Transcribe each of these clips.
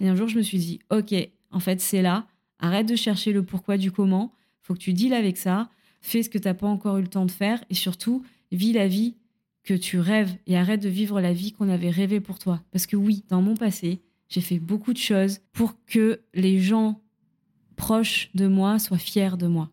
Et un jour, je me suis dit, ok, en fait, c'est là. Arrête de chercher le pourquoi du comment. Faut que tu deals avec ça. Fais ce que tu n'as pas encore eu le temps de faire. Et surtout, vis la vie que tu rêves et arrête de vivre la vie qu'on avait rêvé pour toi. Parce que oui, dans mon passé, j'ai fait beaucoup de choses pour que les gens proches de moi soient fiers de moi.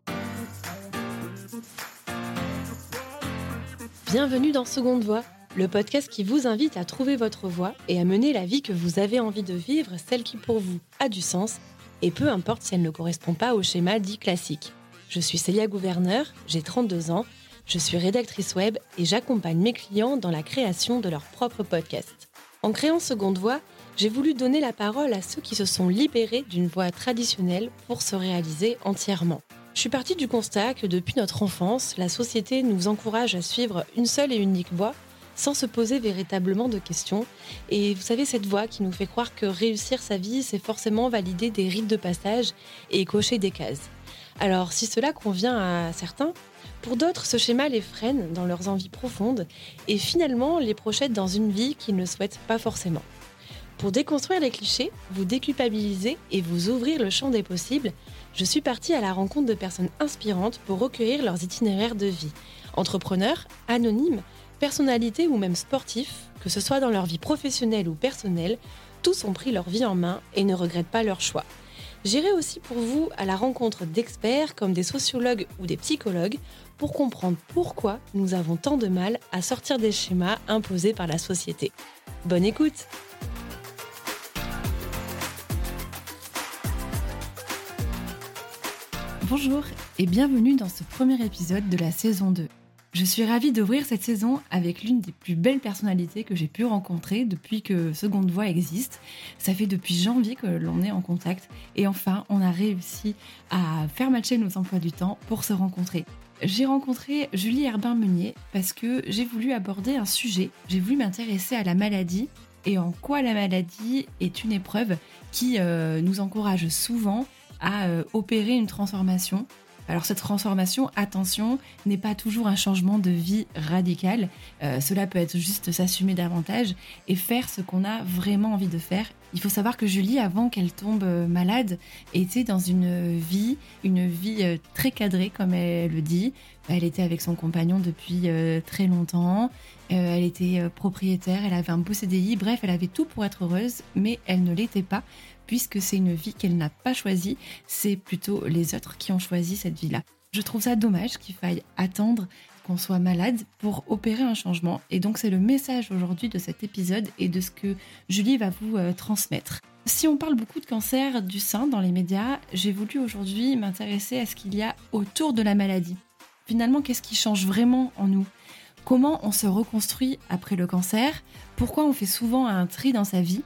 Bienvenue dans Seconde Voix, le podcast qui vous invite à trouver votre voie et à mener la vie que vous avez envie de vivre, celle qui pour vous a du sens, et peu importe si elle ne correspond pas au schéma dit classique. Je suis Célia Gouverneur, j'ai 32 ans, je suis rédactrice web et j'accompagne mes clients dans la création de leur propre podcast. En créant Seconde Voix, j'ai voulu donner la parole à ceux qui se sont libérés d'une voie traditionnelle pour se réaliser entièrement. Je suis partie du constat que depuis notre enfance, la société nous encourage à suivre une seule et unique voie sans se poser véritablement de questions. Et vous savez, cette voie qui nous fait croire que réussir sa vie, c'est forcément valider des rites de passage et cocher des cases. Alors, si cela convient à certains, pour d'autres, ce schéma les freine dans leurs envies profondes et finalement les projette dans une vie qu'ils ne souhaitent pas forcément. Pour déconstruire les clichés, vous déculpabiliser et vous ouvrir le champ des possibles, je suis partie à la rencontre de personnes inspirantes pour recueillir leurs itinéraires de vie. Entrepreneurs, anonymes, personnalités ou même sportifs, que ce soit dans leur vie professionnelle ou personnelle, tous ont pris leur vie en main et ne regrettent pas leur choix. J'irai aussi pour vous à la rencontre d'experts comme des sociologues ou des psychologues pour comprendre pourquoi nous avons tant de mal à sortir des schémas imposés par la société. Bonne écoute Bonjour et bienvenue dans ce premier épisode de la saison 2. Je suis ravie d'ouvrir cette saison avec l'une des plus belles personnalités que j'ai pu rencontrer depuis que Seconde Voix existe. Ça fait depuis janvier que l'on est en contact et enfin on a réussi à faire matcher nos emplois du temps pour se rencontrer. J'ai rencontré Julie Herbin-Meunier parce que j'ai voulu aborder un sujet, j'ai voulu m'intéresser à la maladie et en quoi la maladie est une épreuve qui euh, nous encourage souvent à euh, opérer une transformation. Alors cette transformation, attention, n'est pas toujours un changement de vie radical. Euh, cela peut être juste s'assumer davantage et faire ce qu'on a vraiment envie de faire. Il faut savoir que Julie, avant qu'elle tombe euh, malade, était dans une vie, une vie très cadrée, comme elle le dit. Elle était avec son compagnon depuis très longtemps. elle était propriétaire, elle avait un beau CDI. Bref, elle avait tout pour être heureuse, mais elle ne l'était pas puisque c'est une vie qu'elle n'a pas choisie, c'est plutôt les autres qui ont choisi cette vie-là. Je trouve ça dommage qu'il faille attendre qu'on soit malade pour opérer un changement. Et donc c'est le message aujourd'hui de cet épisode et de ce que Julie va vous euh, transmettre. Si on parle beaucoup de cancer du sein dans les médias, j'ai voulu aujourd'hui m'intéresser à ce qu'il y a autour de la maladie. Finalement, qu'est-ce qui change vraiment en nous? Comment on se reconstruit après le cancer? Pourquoi on fait souvent un tri dans sa vie?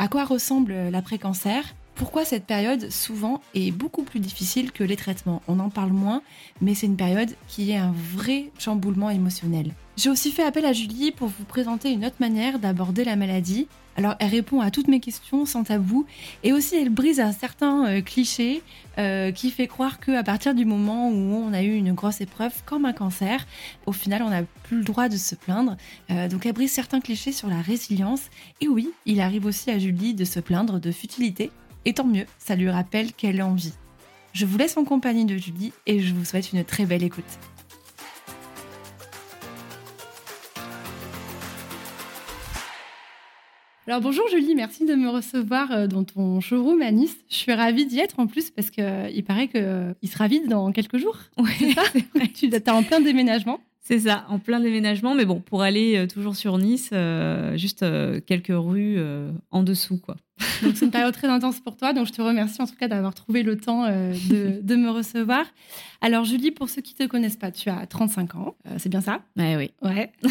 À quoi ressemble l'après-cancer? Pourquoi cette période souvent est beaucoup plus difficile que les traitements On en parle moins, mais c'est une période qui est un vrai chamboulement émotionnel. J'ai aussi fait appel à Julie pour vous présenter une autre manière d'aborder la maladie. Alors elle répond à toutes mes questions sans tabou et aussi elle brise un certain euh, cliché euh, qui fait croire qu'à partir du moment où on a eu une grosse épreuve comme un cancer, au final on n'a plus le droit de se plaindre. Euh, donc elle brise certains clichés sur la résilience et oui, il arrive aussi à Julie de se plaindre de futilité et tant mieux, ça lui rappelle qu'elle a envie. Je vous laisse en compagnie de Julie et je vous souhaite une très belle écoute. Alors bonjour Julie, merci de me recevoir euh, dans ton showroom à Nice. Je suis ravie d'y être en plus parce qu'il euh, paraît qu'il euh, sera vide dans quelques jours. Oui, tu es en plein déménagement. C'est ça, en plein déménagement, mais bon, pour aller toujours sur Nice, juste quelques rues en dessous, quoi. Donc c'est une période très intense pour toi. Donc je te remercie en tout cas d'avoir trouvé le temps euh, de, me recevoir. Alors Julie, pour ceux qui te connaissent pas, tu as 35 ans, euh, c'est bien ça? Ouais, oui. Ouais.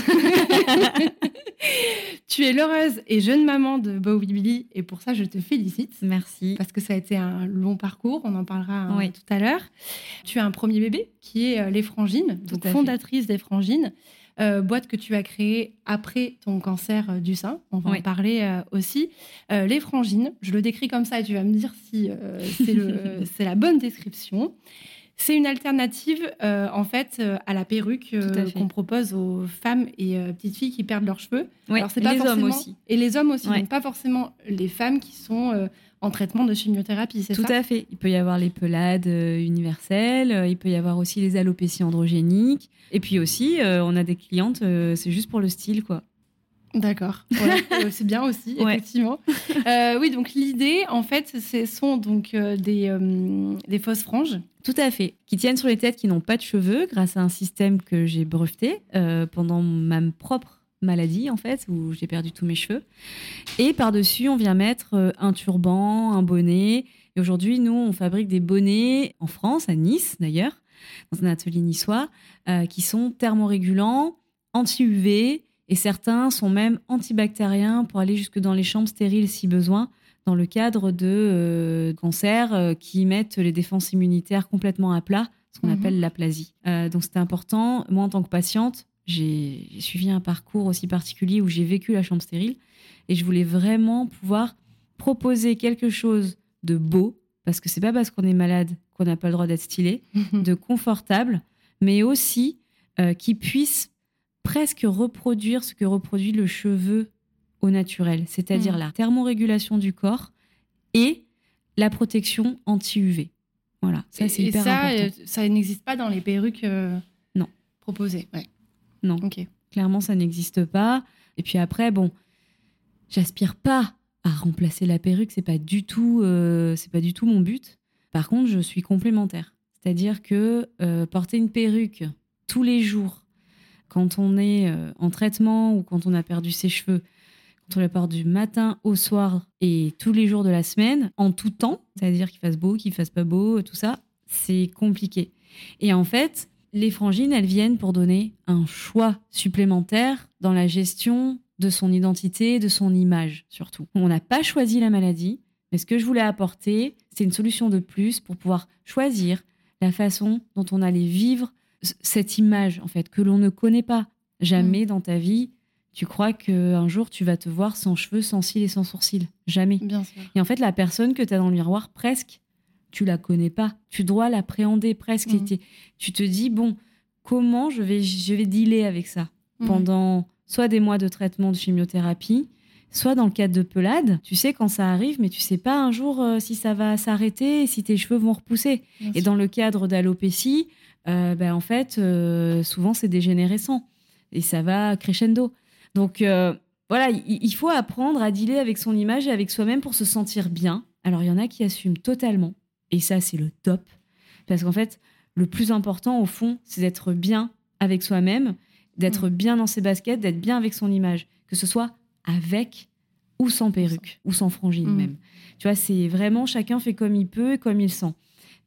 tu es l'heureuse et jeune maman de Bowie Billy et pour ça je te félicite. Merci. Parce que ça a été un long parcours, on en parlera hein, tout à l'heure. Tu as un premier bébé qui est euh, les Frangines, donc fondatrice des Frangines. Euh, boîte que tu as créée après ton cancer euh, du sein. On va en parler euh, aussi. les frangines, je le décris comme ça et tu vas me dire si c'est la bonne description. C'est une alternative en fait à la perruque qu'on propose aux femmes et petites filles qui perdent leurs cheveux. Alors c'est pas les hommes aussi. Et les hommes aussi, donc pas forcément les femmes qui sont en traitement de chimiothérapie, c'est ça? Tout à fait. Il peut y avoir les pelades euh, universelles, euh, il peut y avoir aussi les alopécies androgéniques. Et puis aussi, on a des clientes, c'est juste pour le style, quoi. D'accord, c'est bien aussi, effectivement. oui, donc l'idée, en fait, ce sont donc des, des fausses franges. Tout à fait, qui tiennent sur les têtes qui n'ont pas de cheveux grâce à un système que j'ai breveté pendant ma propre maladie en fait, où j'ai perdu tous mes cheveux. Et par-dessus, on vient mettre euh, un turban, un bonnet. Et aujourd'hui, nous, on fabrique des bonnets en France, à Nice d'ailleurs, dans un atelier niçois, euh, qui sont thermorégulants, anti-UV, et certains sont même antibactériens pour aller jusque dans les chambres stériles si besoin, dans le cadre de euh, cancers qui mettent les défenses immunitaires complètement à plat, ce qu'on mhm. appelle l'aplasie. donc c'était important. Moi, en tant que patiente, j'ai suivi un parcours aussi particulier où j'ai vécu la chambre stérile et je voulais vraiment pouvoir proposer quelque chose de beau parce que c'est pas parce qu'on est malade qu'on n'a pas le droit d'être stylé, de confortable, mais aussi euh, qui puisse presque reproduire ce que reproduit le cheveu au naturel, c'est-à-dire mm. la thermorégulation du corps et la protection anti-UV. Voilà, ça c'est hyper ça, important. Euh, ça n'existe pas dans les perruques euh, non. proposées. Ouais. Non. Clairement, ça n'existe pas. Et puis après, bon, j'aspire pas à remplacer la perruque. C'est pas du tout, euh, c'est pas du tout mon but. Par contre, je suis complémentaire. C'est-à-dire que euh, porter une perruque tous les jours, quand on est euh, en traitement ou quand on a perdu ses cheveux, quand on la porte du matin au soir et tous les jours de la semaine, en tout temps, c'est-à-dire qu'il fasse beau, qu'il fasse pas beau, tout ça, c'est compliqué. Et en fait, les frangines, elles viennent pour donner un choix supplémentaire dans la gestion de son identité, de son image surtout. On n'a pas choisi la maladie, mais ce que je voulais apporter, c'est une solution de plus pour pouvoir choisir la façon dont on allait vivre cette image en fait que l'on ne connaît pas. Jamais mm. dans ta vie, tu crois qu'un jour tu vas te voir sans cheveux, sans cils et sans sourcils. Jamais. Bien sûr. Et en fait, la personne que tu as dans le miroir, presque, tu la connais pas. Tu dois l'appréhender presque. Mm. Tu te dis, bon, comment je vais, je vais dealer avec ça mm. pendant soit des mois de traitement de chimiothérapie, soit dans le cadre de pelade. Tu sais quand ça arrive, mais tu sais pas un jour euh, si ça va s'arrêter et si tes cheveux vont repousser. et dans le cadre d'alopécie, euh, ben, en fait, euh, souvent c'est dégénérescent et ça va crescendo. Donc voilà, il faut apprendre à dealer avec son image et avec soi-même pour se sentir bien. Alors il y en a qui assument totalement et ça, c'est le top. Parce qu'en fait, le plus important, au fond, c'est d'être bien avec soi-même, d'être mm. bien dans ses baskets, d'être bien avec son image. Que ce soit avec ou sans perruque, ou sans frangine mm. même. Tu vois, c'est vraiment chacun fait comme il peut, comme il sent.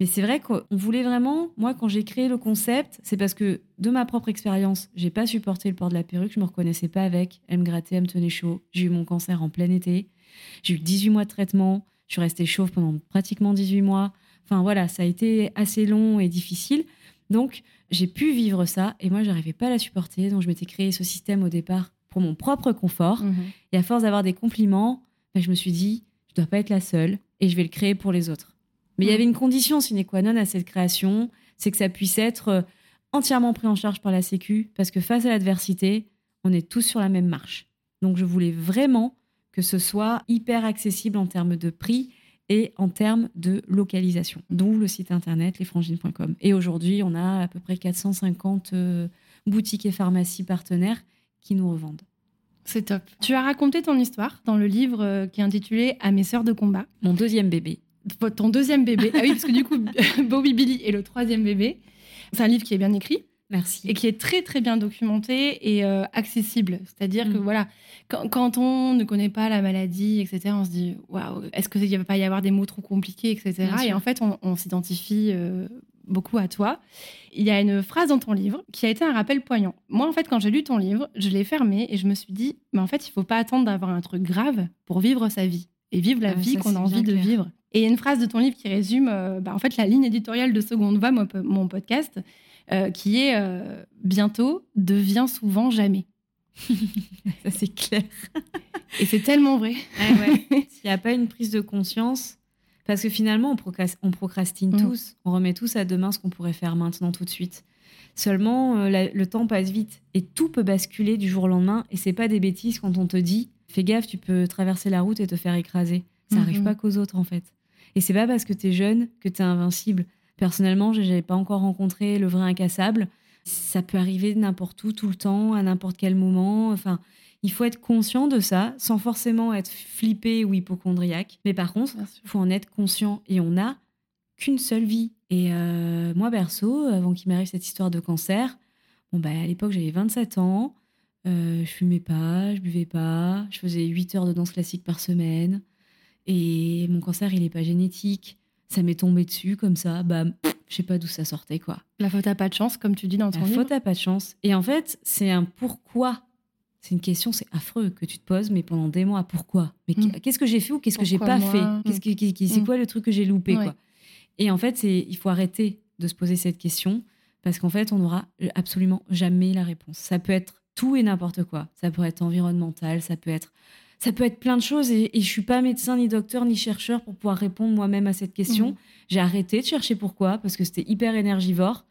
Mais c'est vrai qu'on voulait vraiment, moi, quand j'ai créé le concept, c'est parce que de ma propre expérience, j'ai pas supporté le port de la perruque, je me reconnaissais pas avec. Elle me grattait, elle me tenait chaud. J'ai eu mon cancer en plein été. J'ai eu 18 mois de traitement. Je suis restée chauve pendant pratiquement 18 mois. Enfin voilà, ça a été assez long et difficile. Donc j'ai pu vivre ça et moi j'arrivais pas à la supporter. Donc je m'étais créé ce système au départ pour mon propre confort. Mhm. Et à force d'avoir des compliments, ben, je me suis dit, je dois pas être la seule et je vais le créer pour les autres. Mais il y mhm. avait une condition sine qua non à cette création, c'est que ça puisse être euh, entièrement pris en charge par la Sécu parce que face à l'adversité, on est tous sur la même marche. Donc je voulais vraiment que ce soit hyper accessible en termes de prix et en termes de localisation, dont le site internet lesfrangines.com. Et aujourd'hui, on a à peu près 450 euh, boutiques et pharmacies partenaires qui nous revendent. C'est top. Tu as raconté ton histoire dans le livre euh, qui est intitulé À mes sœurs de combat. Mon deuxième bébé. Ton deuxième bébé. Ah oui, parce que du coup, Bobby Billy est le troisième bébé. C'est un livre qui est bien écrit. Merci. Et qui est très très bien documenté et euh, accessible. C'est-à-dire que mm. voilà, quand, on ne connaît pas la maladie, etc., on se dit waouh, est-ce qu'il ne va pas y avoir des mots trop compliqués, etc. Et en fait, on, s'identifie euh, beaucoup à toi. Il y a une phrase dans ton livre qui a été un rappel poignant. Moi, en fait, quand j'ai lu ton livre, je l'ai fermé et je me suis dit, mais en fait, il faut pas attendre d'avoir un truc grave pour vivre sa vie et vivre la ah, vie qu'on a envie de vivre. Et il y a une phrase de ton livre qui résume, euh, bah, en fait, la ligne éditoriale de Seconde Voix, mon podcast. Euh, qui est euh, bientôt devient souvent jamais. Ça, c'est clair. Et c'est tellement vrai. S'il n'y a pas une prise de conscience, parce que finalement, on, procrastine mm. tous, on remet tous à demain ce qu'on pourrait faire maintenant tout de suite. Seulement, euh, le temps passe vite et tout peut basculer du jour au lendemain. Et c'est pas des bêtises quand on te dit fais gaffe, tu peux traverser la route et te faire écraser. Ça arrive Mhm. pas qu'aux autres, en fait. Et c'est pas parce que tu es jeune que tu es invincible. Personnellement, je n'avais pas encore rencontré le vrai incassable. Ça peut arriver n'importe où, tout le temps, à n'importe quel moment. Enfin, il faut être conscient de ça, sans forcément être flippé ou hypochondriaque. Mais par contre, il faut en être conscient. Et on n'a qu'une seule vie. Et euh, moi, perso, avant qu'il m'arrive cette histoire de cancer, bon, bah, à l'époque, j'avais 27 ans. Euh, je fumais pas, je buvais pas. Je faisais 8 heures de danse classique par semaine. Et mon cancer, il n'est pas génétique. Ça m'est tombé dessus comme ça. Pff, je sais pas d'où ça sortait, quoi. La faute à pas de chance, comme tu dis dans ton La livre. faute à pas de chance. Et en fait, c'est un pourquoi. C'est une question, c'est affreux que tu te poses, mais pendant des mois, pourquoi? Mais Mm. qu'est-ce que j'ai fait ou qu'est-ce que j'ai pas moi fait? Qu'est-ce que- qui- qui- C'est Mm. quoi le truc que j'ai loupé Ouais. quoi Et en fait, c'est il faut arrêter de se poser cette question parce qu'en fait, on n'aura absolument jamais la réponse. Ça peut être tout et n'importe quoi. Ça peut être environnemental, ça peut être ça peut être plein de choses et, et je suis pas médecin ni docteur ni chercheur pour pouvoir répondre moi-même à cette question. Mhm. J'ai arrêté de chercher pourquoi parce que c'était hyper énergivore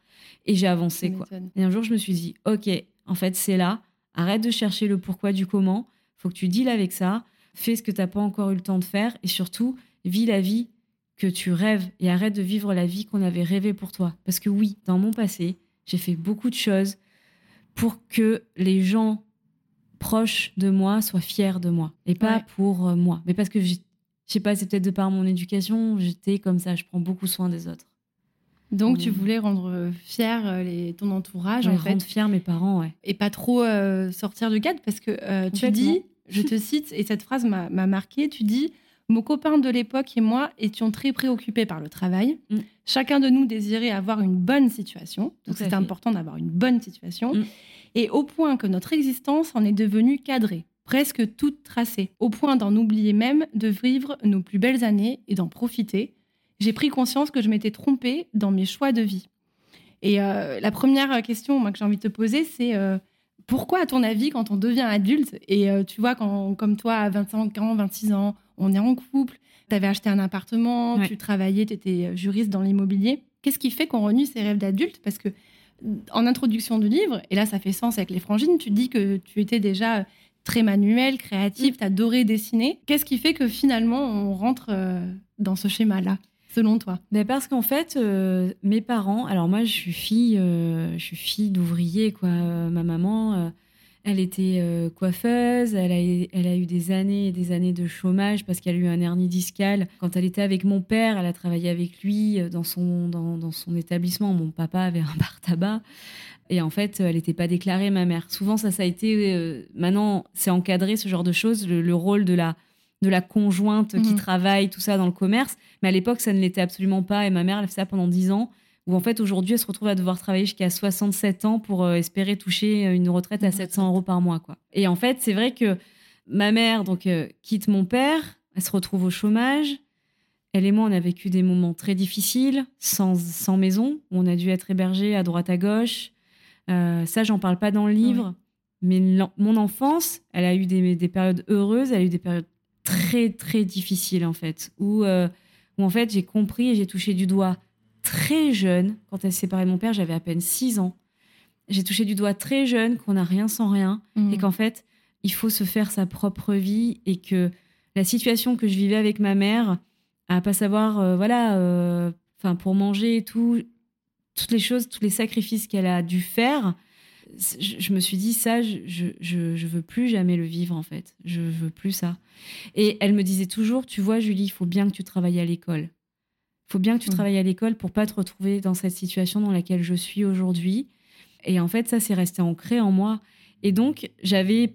et j'ai avancé quoi. Et un jour, je me suis dit, ok, en fait, c'est là. Arrête de chercher le pourquoi du comment. Faut que tu deals avec ça. Fais ce que tu n'as pas encore eu le temps de faire. Et surtout, vis la vie que tu rêves et arrête de vivre la vie qu'on avait rêvée pour toi. Parce que oui, dans mon passé, j'ai fait beaucoup de choses pour que les gens proches de moi soient fiers de moi. Et pas Ouais. pour euh, moi. Mais parce que, je sais pas, c'est peut-être de par mon éducation, j'étais comme ça. Je prends beaucoup soin des autres. Donc, tu voulais rendre fier euh, les, ton entourage, en fait, rendre fiers mes parents, ouais. et pas trop euh, sortir du cadre, parce que euh, tu dis, je te cite, et cette phrase m'a m'a marqué, tu dis Mon copain de l'époque et moi étions très préoccupés par le travail. Mm. Chacun de nous désirait avoir une bonne situation. Donc, c'était important d'avoir une bonne situation. Mm. Et au point que notre existence en est devenue cadrée, presque toute tracée, au point d'en oublier même de vivre nos plus belles années et d'en profiter. J'ai pris conscience que je m'étais trompée dans mes choix de vie. Et euh, la première question moi, que j'ai envie de te poser, c'est euh, pourquoi, à ton avis, quand on devient adulte, et euh, tu vois, quand, comme toi, à 25 ans, 26 ans, on est en couple, tu avais acheté un appartement, Ouais. tu travaillais, tu étais juriste dans l'immobilier, qu'est-ce qui fait qu'on renoue ses rêves d'adulte Parce que en introduction du livre, et là ça fait sens avec les frangines, tu dis que tu étais déjà très manuel, créatif, tu adorais dessiner. Qu'est-ce qui fait que finalement on rentre euh, dans ce schéma-là, selon toi? Ben parce qu'en fait, euh, mes parents, alors moi je suis fille, euh, je suis fille d'ouvrier quoi. Euh, ma maman, euh, elle était euh, coiffeuse, elle a, elle a eu des années et des années de chômage parce qu'elle a eu un hernie discale. Quand elle était avec mon père, elle a travaillé avec lui euh, dans son, dans, dans son établissement. Mon papa avait un bar tabac. Et en fait, elle n'était pas déclarée, ma mère. Souvent, ça, ça a été. euh, maintenant, c'est encadré, ce genre de choses, le, le rôle de la, de la conjointe qui Mhm. travaille, tout ça dans le commerce. Mais à l'époque, ça ne l'était absolument pas. Et ma mère, elle a fait ça pendant 10 ans. Où en fait, aujourd'hui, elle se retrouve à devoir travailler jusqu'à 67 ans pour euh, espérer toucher une retraite à Une 700 retraite. euros par mois. Quoi. Et en fait, c'est vrai que ma mère donc euh, quitte mon père, elle se retrouve au chômage. Elle et moi, on a vécu des moments très difficiles, sans, sans maison, où on a dû être hébergés à droite à gauche. Euh, ça, j'en parle pas dans le livre. Mais mon enfance, elle a eu des, des périodes heureuses, elle a eu des périodes très, très difficiles, en fait. Où, euh, où en fait, j'ai compris et j'ai touché du doigt très jeune. Quand elle s'est séparée de mon père, j'avais à peine 6 ans. J'ai touché du doigt très jeune qu'on n'a rien sans rien Mm. et qu'en fait, il faut se faire sa propre vie et que la situation que je vivais avec ma mère, à pas savoir, euh, voilà, euh, enfin pour manger et tout, toutes les choses, tous les sacrifices qu'elle a dû faire, je, je me suis dit ça, je, je, je, je veux plus jamais le vivre en fait, je veux plus ça. Et elle me disait toujours, tu vois Julie, il faut bien que tu travailles à l'école. Faut bien que tu Mm. travailles à l'école pour pas te retrouver dans cette situation dans laquelle je suis aujourd'hui. Et en fait, ça, c'est resté ancré en moi. Et donc, j'avais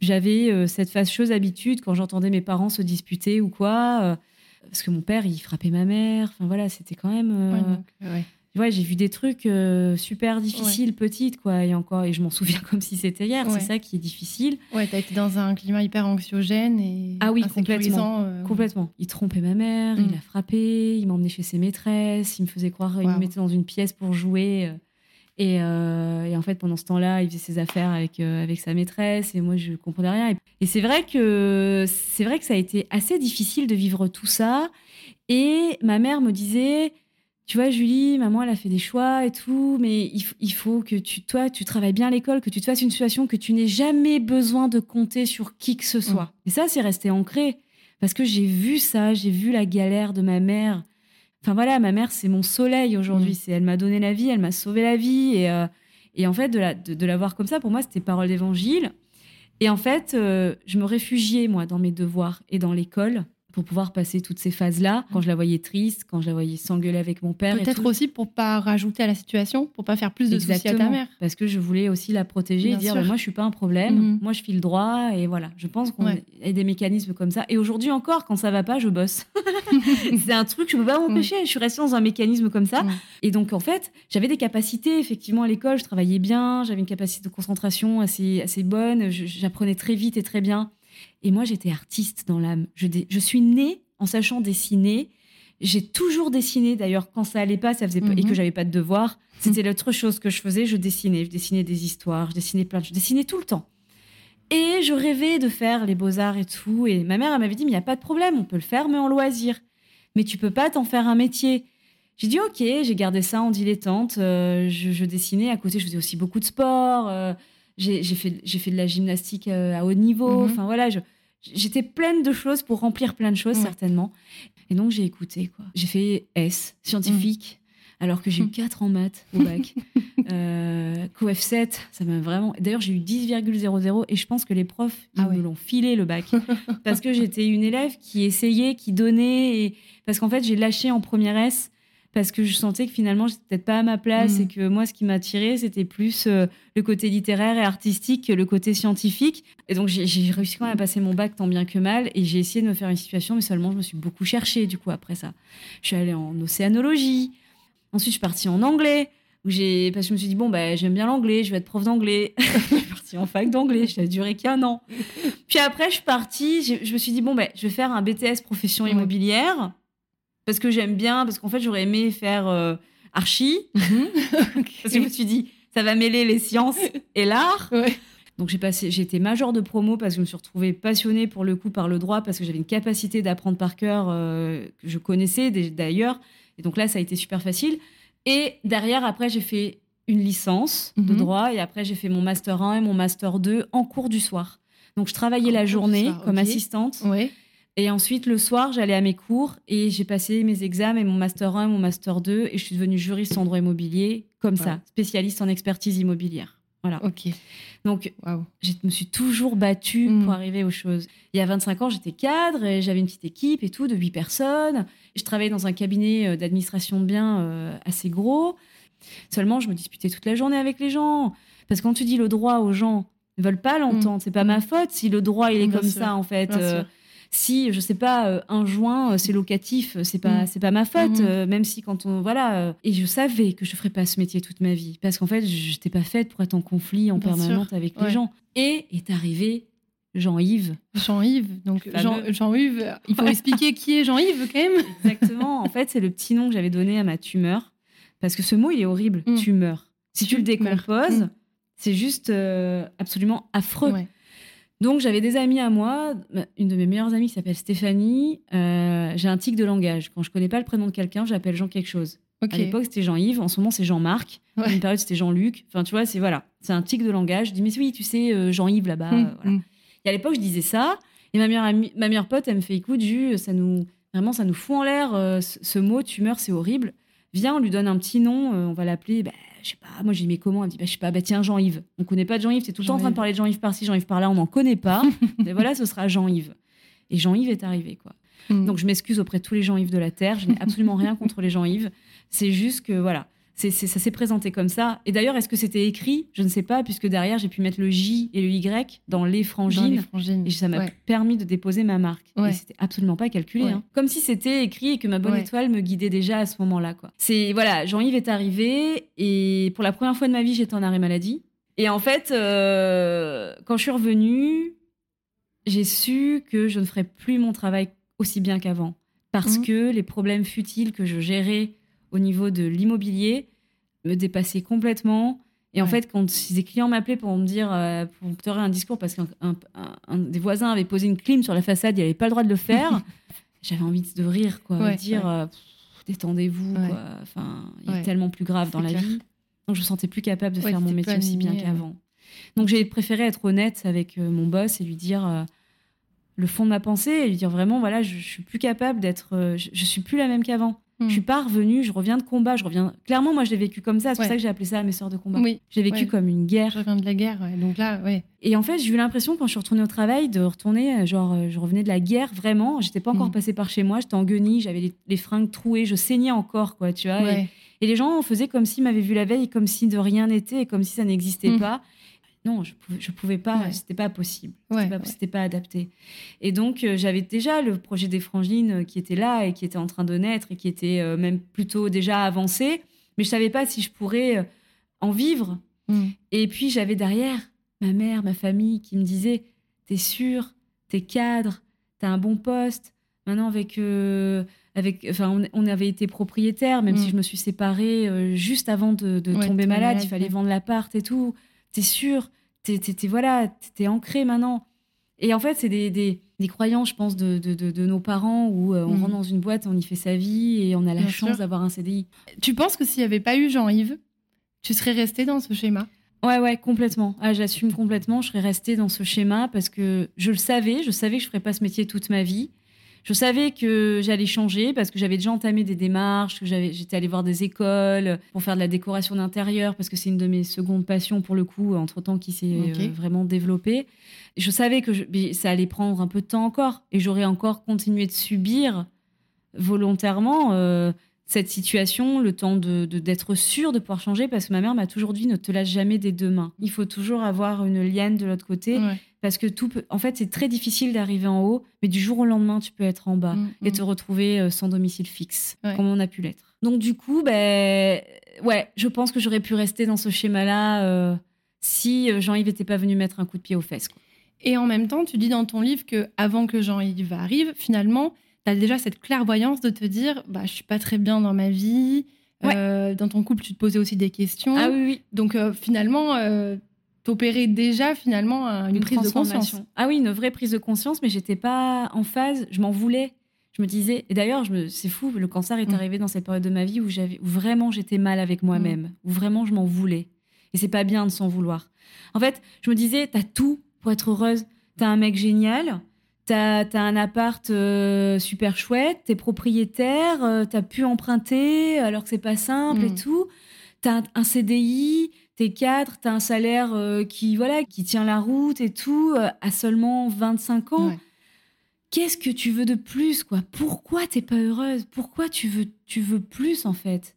j'avais euh, cette fâcheuse habitude quand j'entendais mes parents se disputer ou quoi, euh, parce que mon père, il frappait ma mère. Enfin voilà, c'était quand même. euh, Ouais, donc, ouais. Ouais, j'ai vu des trucs euh, super difficiles, petites, quoi, et encore, et je m'en souviens comme si c'était hier. Ouais. C'est ça qui est difficile. Ouais, t'as été dans un climat hyper anxiogène et Ah oui, insécurisant, euh, Complètement. Il trompait ma mère, Mm. il la frappait, il m'emmenait chez ses maîtresses, il me faisait croire, il me Wow. mettait dans une pièce pour jouer. euh, Et, euh, et en fait, pendant ce temps-là, il faisait ses affaires avec, euh, avec sa maîtresse et moi, je comprenais rien. Et, et c'est vrai que c'est vrai que ça a été assez difficile de vivre tout ça. Et ma mère me disait, tu vois, Julie, maman, elle a fait des choix et tout, mais il, il faut que tu, toi, tu travailles bien à l'école, que tu te fasses une situation que tu n'aies jamais besoin de compter sur qui que ce soit. Et ça, c'est resté ancré. Parce que j'ai vu ça, j'ai vu la galère de ma mère. Enfin voilà, ma mère, c'est mon soleil aujourd'hui. Mm. C'est Elle m'a donné la vie, elle m'a sauvé la vie. Et, euh, et en fait, de la, de, de la voir comme ça, pour moi, c'était parole d'évangile. Et en fait, euh, je me réfugiais, moi, dans mes devoirs et dans l'école pour pouvoir passer toutes ces phases-là. Quand je la voyais triste, quand je la voyais s'engueuler avec mon père. Peut-être aussi pour pas rajouter à la situation, pour pas faire plus de soucis à ta Exactement. mère. Parce que je voulais aussi la protéger Bien et dire bah, moi je suis pas un problème, Mhm. moi je file droit et voilà. Je pense qu'on Ouais. a des mécanismes comme ça. Et aujourd'hui encore, quand ça va pas, je bosse. c'est un truc, je peux pas m'empêcher. Je suis restée dans un mécanisme comme ça. Mhm. Et donc en fait, j'avais des capacités effectivement à l'école. Je travaillais bien, j'avais une capacité de concentration assez assez bonne. J'apprenais très vite et très bien. Et moi j'étais artiste dans l'âme. Je, suis née en sachant dessiner. J'ai toujours dessiné. D'ailleurs, quand ça allait pas, ça faisait pas- et Mhm. que j'avais pas de devoirs, c'était l'autre chose que je faisais. Je dessinais. Je dessinais des histoires. Je dessinais plein de. Je dessinais tout le temps. Et je rêvais de faire les beaux-arts et tout. Et ma mère, elle m'avait dit, mais il n'y a pas de problème, on peut le faire, mais en loisir. Mais tu peux pas t'en faire un métier. J'ai dit, ok, j'ai gardé ça en dilettante. Euh, je, je dessinais. À côté, je faisais aussi beaucoup de sport. Euh, j'ai fait, j'ai fait de la gymnastique euh, à haut niveau. Mhm. Enfin, voilà, j'étais pleine de choses pour remplir plein de choses, Ouais. certainement. Et donc, j'ai écouté, quoi. J'ai fait S, scientifique, alors que j'ai eu Mhm. 4 en maths au bac. euh, QF7, ça m'a vraiment. D'ailleurs, j'ai eu 10,00 et je pense que les profs, ils Ah ouais. me l'ont filé le bac. parce que j'étais une élève qui essayait, qui donnait. Et... Parce qu'en fait, j'ai lâché en première S parce que je sentais que finalement, j'étais peut-être pas à ma place Mhm. et que moi, ce qui m'attirait, c'était plus euh, le côté littéraire et artistique que le côté scientifique. Et donc, j'ai réussi quand même à passer mon bac tant bien que mal et j'ai essayé de me faire une situation, mais seulement, je me suis beaucoup cherchée du coup après ça. Je suis allée en océanologie. Ensuite, je suis partie en anglais. Où parce que je me suis dit, bon, bah, j'aime bien l'anglais, je vais être prof d'anglais. je suis partie en fac d'anglais, ça a duré qu'un an. Puis après, je suis partie, je me suis dit, bon, bah, je vais faire un BTS profession immobilière. Parce que j'aime bien, parce qu'en fait, j'aurais aimé faire euh, archi. Parce que je me suis dit, ça va mêler les sciences et l'art. Ouais. Donc j'ai passé, été major de promo parce que je me suis retrouvée passionnée pour le coup par le droit parce que j'avais une capacité d'apprendre par cœur euh, que je connaissais d'ailleurs. Et donc là, ça a été super facile. Et derrière, après, j'ai fait une licence de Mhm. droit et après, j'ai fait mon master 1 et mon master 2 en cours du soir. Donc je travaillais En la journée soir, comme assistante Ouais. Et ensuite, le soir, j'allais à mes cours et j'ai passé mes examens et mon master 1 et mon master 2 et je suis devenue juriste en droit immobilier, comme Wow. ça, spécialiste en expertise immobilière. Voilà. Ok. Donc, Waouh. je me suis toujours battue Mm. pour arriver aux choses. Il y a 25 ans, j'étais cadre et j'avais une petite équipe et tout, de 8 personnes. Je travaillais dans un cabinet euh, d'administration de biens euh, assez gros. Seulement, je me disputais toute la journée avec les gens. Parce que quand tu dis le droit aux gens, ils veulent pas l'entendre. C'est pas ma faute si le droit, il est Mm. Bien comme sûr. ça, en fait. Euh. Si je sais pas euh, un joint euh, c'est locatif euh, c'est pas Mm. c'est pas ma faute Mhm. euh, même si quand on voilà et je savais que je ferais pas ce métier toute ma vie parce qu'en fait je n'étais pas faite pour être en conflit en sûr. avec Ouais. les gens et est arrivé Jean-Yves Jean-Yves. Donc. Jean- Jean-Yves, il faut expliquer qui est Jean-Yves quand même. exactement en fait c'est le petit nom que j'avais donné à ma tumeur parce que ce mot il est horrible Mm. tumeur si tu le décomposes Mm. c'est juste euh, absolument affreux Ouais. Donc j'avais des amis à moi, une de mes meilleures amies qui s'appelle Stéphanie. euh, j'ai un tic de langage. Quand je connais pas le prénom de quelqu'un, j'appelle Jean quelque chose. À l'époque c'était Jean-Yves, en ce moment c'est Jean-Marc. À une période c'était Jean-Luc. Enfin tu vois c'est voilà, c'est un tic de langage. Je dis mais oui tu sais euh, Jean-Yves là-bas. Voilà. mm. Et à l'époque je disais ça et ma meilleure amie, ma meilleure pote elle me fait écoute Jus, ça nous vraiment ça nous fout en l'air euh, ce, ce mot tumeur c'est horrible. Viens on lui donne un petit nom, on va l'appeler. Bah, je sais pas, moi j'ai dit mais comment? Elle dit bah, je sais pas, bah tiens Jean-Yves. On connaît pas de Jean-Yves, t'es tout le temps en train de parler de Jean-Yves par-ci, Jean-Yves par-là, on n'en connaît pas. mais voilà, ce sera Jean-Yves. Et Jean-Yves est arrivé quoi. Mm. Donc je m'excuse auprès de tous les Jean-Yves de la Terre, je n'ai absolument rien contre les Jean-Yves. C'est juste que voilà, c'est, ça s'est présenté comme ça. Et d'ailleurs, est-ce que c'était écrit? Je ne sais pas, puisque derrière j'ai pu mettre le J et le Y dans les Dans les frangines. Et ça m'a Ouais. permis de déposer ma marque. Ouais. Et c'était absolument pas calculé. Ouais. hein. Comme si c'était écrit et que ma bonne étoile me guidait déjà à ce moment-là. quoi. C'est voilà, Jean-Yves est arrivé et pour la première fois de ma vie, j'étais en arrêt maladie. Et en fait, euh, quand je suis revenue, j'ai su que je ne ferais plus mon travail aussi bien qu'avant. Parce Mhm. que les problèmes futiles que je gérais au niveau de l'immobilier me dépassaient complètement. Et en fait, quand si des clients m'appelaient pour me dire, euh, pour me tenir un discours parce qu'un un- un- un des voisins avait posé une clim sur la façade, il n'avait pas le droit de le faire, j'avais envie de rire, quoi. Ouais, de dire, ouais. euh, détendez-vous. Enfin, il Ouais. tellement plus grave dans la vie. Donc, je me sentais plus capable de faire mon métier aussi bien qu'avant. Donc, j'ai préféré être honnête avec euh, mon boss et lui dire, le fond de ma pensée et lui dire vraiment, voilà, je, je suis plus capable d'être, je, je suis plus la même qu'avant. Mm. Je suis pas revenue, je reviens de combat, je reviens. Clairement, moi, je l'ai vécu comme ça. C'est pour ça que j'ai appelé ça mes sœurs de combat. Oui. J'ai vécu Ouais. comme une guerre. Je reviens de la guerre, ouais. donc là, ouais. Et en fait, j'ai eu l'impression quand je suis retournée au travail de retourner, euh, genre, euh, je revenais de la guerre vraiment. J'étais pas encore Mhm. passée par chez moi, j'étais en guenille, j'avais les, les fringues trouées, je saignais encore, quoi, tu vois. Et- les gens faisaient comme s'ils m'avaient vu la veille, comme si de rien n'était, et comme si ça n'existait Mhm. pas. Non, je pouvais, je pouvais pas, Ouais. c'était pas possible. Ouais, C'était pas, ouais. c'était pas adapté. Et donc, euh, j'avais déjà le projet des frangines euh, qui était là et qui était en train de naître et qui était euh, même plutôt déjà avancé. Mais je savais pas si je pourrais en vivre. Mm. Et puis, j'avais derrière ma mère, ma famille qui me disait T'es sûr T'es cadre T'as un bon poste Maintenant, avec. euh, avec enfin, on, avait été propriétaire, même Mm. si je me suis séparée euh, juste avant de, tomber tomber malade, malade, il fallait ouais. vendre l'appart et tout. T'es sûr T'es, t'es- t'es- voilà, t'es ancré maintenant. Et en fait, c'est des, des, des croyances, je pense, de, de, de- de nos parents où euh, on Mm. rentre dans une boîte, on y fait sa vie et on a la Bien chance sûr. d'avoir un CDI. Tu penses que s'il n'y avait pas eu Jean-Yves, tu serais resté dans ce schéma? Ouais, ouais, complètement. Ah, J'assume complètement. Je serais restée dans ce schéma parce que je le savais. Je savais que je ferais pas ce métier toute ma vie. Je savais que j'allais changer parce que j'avais déjà entamé des démarches, que j'avais- j'étais allée voir des écoles pour faire de la décoration d'intérieur parce que c'est une de mes secondes passions pour le coup, entre temps qui s'est euh, vraiment développée. Je savais que je- ça allait prendre un peu de temps encore et j'aurais encore continué de subir volontairement euh, cette situation, le temps de d'être sûre de pouvoir changer, parce que ma mère m'a toujours dit ne te lâche jamais des deux mains. Il faut toujours avoir une liane de l'autre côté, Ouais. Parce que tout peut... En fait, c'est très difficile d'arriver en haut, mais du jour au lendemain, tu peux être en bas Mm, et mm. te retrouver euh, sans domicile fixe, Ouais. comme on a pu l'être. Donc du coup, ben, ouais, je pense que j'aurais pu rester dans ce schéma-là euh, si euh, Jean-Yves n'était pas venu mettre un coup de pied aux fesses. quoi. Et en même temps, tu dis dans ton livre que avant que Jean-Yves arrive, finalement, tu as déjà cette clairvoyance de te dire bah, je suis pas très bien dans ma vie. Ouais. Euh, dans ton couple, tu te posais aussi des questions. Ah oui, oui. Donc euh, finalement, euh, t'opérais déjà finalement un- une, prise de conscience. Ah oui, une vraie prise de conscience, mais j'étais pas en phase. Je m'en voulais. Je me disais, et d'ailleurs, me- c'est fou, le cancer est Mm. arrivé dans cette période de ma vie où, j'avais, où vraiment j'étais mal avec moi-même, où vraiment je m'en voulais. Et c'est pas bien de s'en vouloir. En fait, je me disais, t'as tout pour être heureuse. T'as un mec génial, t'as, t'as un appart euh, super chouette, t'es propriétaire, euh, t'as pu emprunter alors que c'est pas simple et Mm. tout. T'as un, un CDI, t'es cadre, t'as un salaire euh, qui, voilà, qui tient la route et tout, euh, à seulement 25 ans. Ouais. Qu'est-ce que tu veux de plus, quoi? Pourquoi t'es pas heureuse? Pourquoi tu veux, tu veux plus, en fait?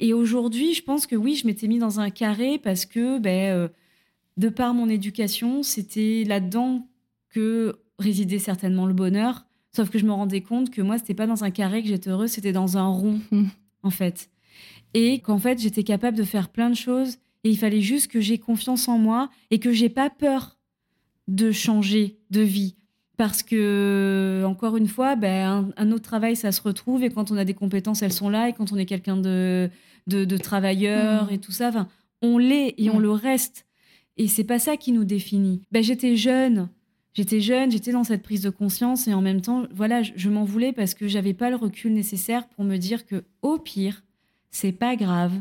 Et aujourd'hui, je pense que oui, je m'étais mis dans un carré parce que, ben, euh, de par mon éducation, c'était là-dedans que résidait certainement le bonheur. Sauf que je me rendais compte que moi, c'était pas dans un carré que j'étais heureuse, c'était dans un rond, en fait. Et qu'en fait, j'étais capable de faire plein de choses. Et il fallait juste que j'ai confiance en moi et que j'ai pas peur de changer de vie. Parce que, encore une fois, ben, un, un autre travail, ça se retrouve. Et quand on a des compétences, elles sont là. Et quand on est quelqu'un de, de, de travailleur Mhm. et tout ça, on l'est et on Ouais. le reste. Et c'est pas ça qui nous définit. Ben, j'étais jeune. J'étais jeune, j'étais dans cette prise de conscience. Et en même temps, voilà, je, je m'en voulais parce que j'avais pas le recul nécessaire pour me dire que, au pire, c'est pas grave.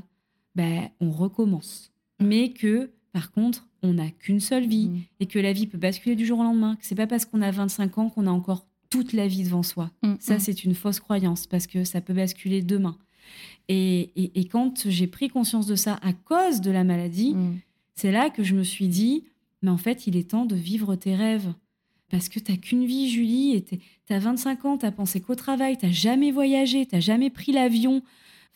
Ben, on recommence. Mais que, par contre, on n'a qu'une seule vie Mm. et que la vie peut basculer du jour au lendemain. C'est pas parce qu'on a 25 ans qu'on a encore toute la vie devant soi. Mm, Ça, mm. c'est une fausse croyance parce que ça peut basculer demain. Et, et- et quand j'ai pris conscience de ça à cause de la maladie, c'est là que je me suis dit, mais en fait, il est temps de vivre tes rêves. Parce que t'as qu'une vie, Julie, et t'as 25 ans, t'as pensé qu'au travail, t'as jamais voyagé, t'as jamais pris l'avion.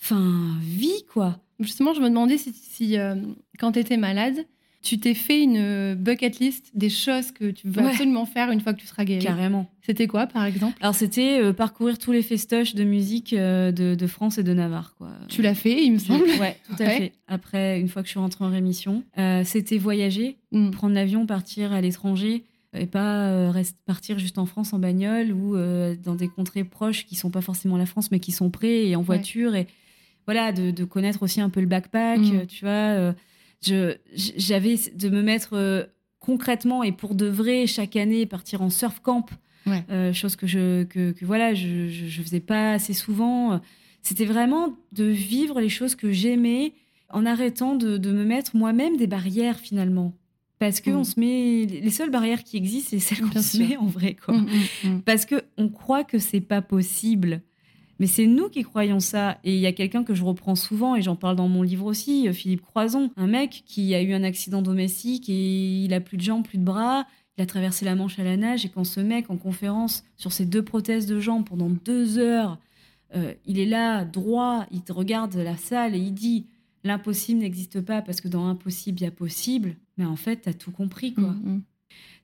Enfin, vie, quoi. Justement, je me demandais si, si, euh, quand tu étais malade, tu t'es fait une bucket list des choses que tu veux Ouais. absolument faire une fois que tu seras guéri. Carrément. C'était quoi, par exemple? Alors, c'était euh, parcourir tous les festoches de musique euh, de, de France et de Navarre, quoi. Tu l'as fait, il me semble. Ouais, tout à fait. Après, une fois que je suis rentrée en rémission, euh, c'était voyager, Mm. prendre l'avion, partir à l'étranger et pas euh, reste, partir juste en France en bagnole ou euh, dans des contrées proches qui sont pas forcément la France mais qui sont près et en voiture et voilà de, de connaître aussi un peu le backpack, Mm. euh, tu vois. euh, je j'avais de me mettre euh, concrètement et pour de vrai chaque année partir en surf camp, Ouais. euh, chose que je que, que voilà je, je je faisais pas assez souvent. C'était vraiment de vivre les choses que j'aimais en arrêtant de, de me mettre moi-même des barrières finalement. Parce que Mm. on se met les seules barrières qui existent, c'est celles qu'on se met en vrai quoi. Mm. Parce que on croit que c'est pas possible. Mais c'est nous qui croyons ça. Et il y a quelqu'un que je reprends souvent, et j'en parle dans mon livre aussi, euh, Philippe Croison, un mec qui a eu un accident domestique et il a plus de jambes, plus de bras. Il a traversé la Manche à la nage. Et quand ce mec, en conférence sur ses deux prothèses de jambes pendant deux heures, euh, il est là, droit, il regarde la salle et il dit L'impossible n'existe pas parce que dans l'impossible, il y a possible. Mais en fait, t'as tout compris, quoi. Mm, mm.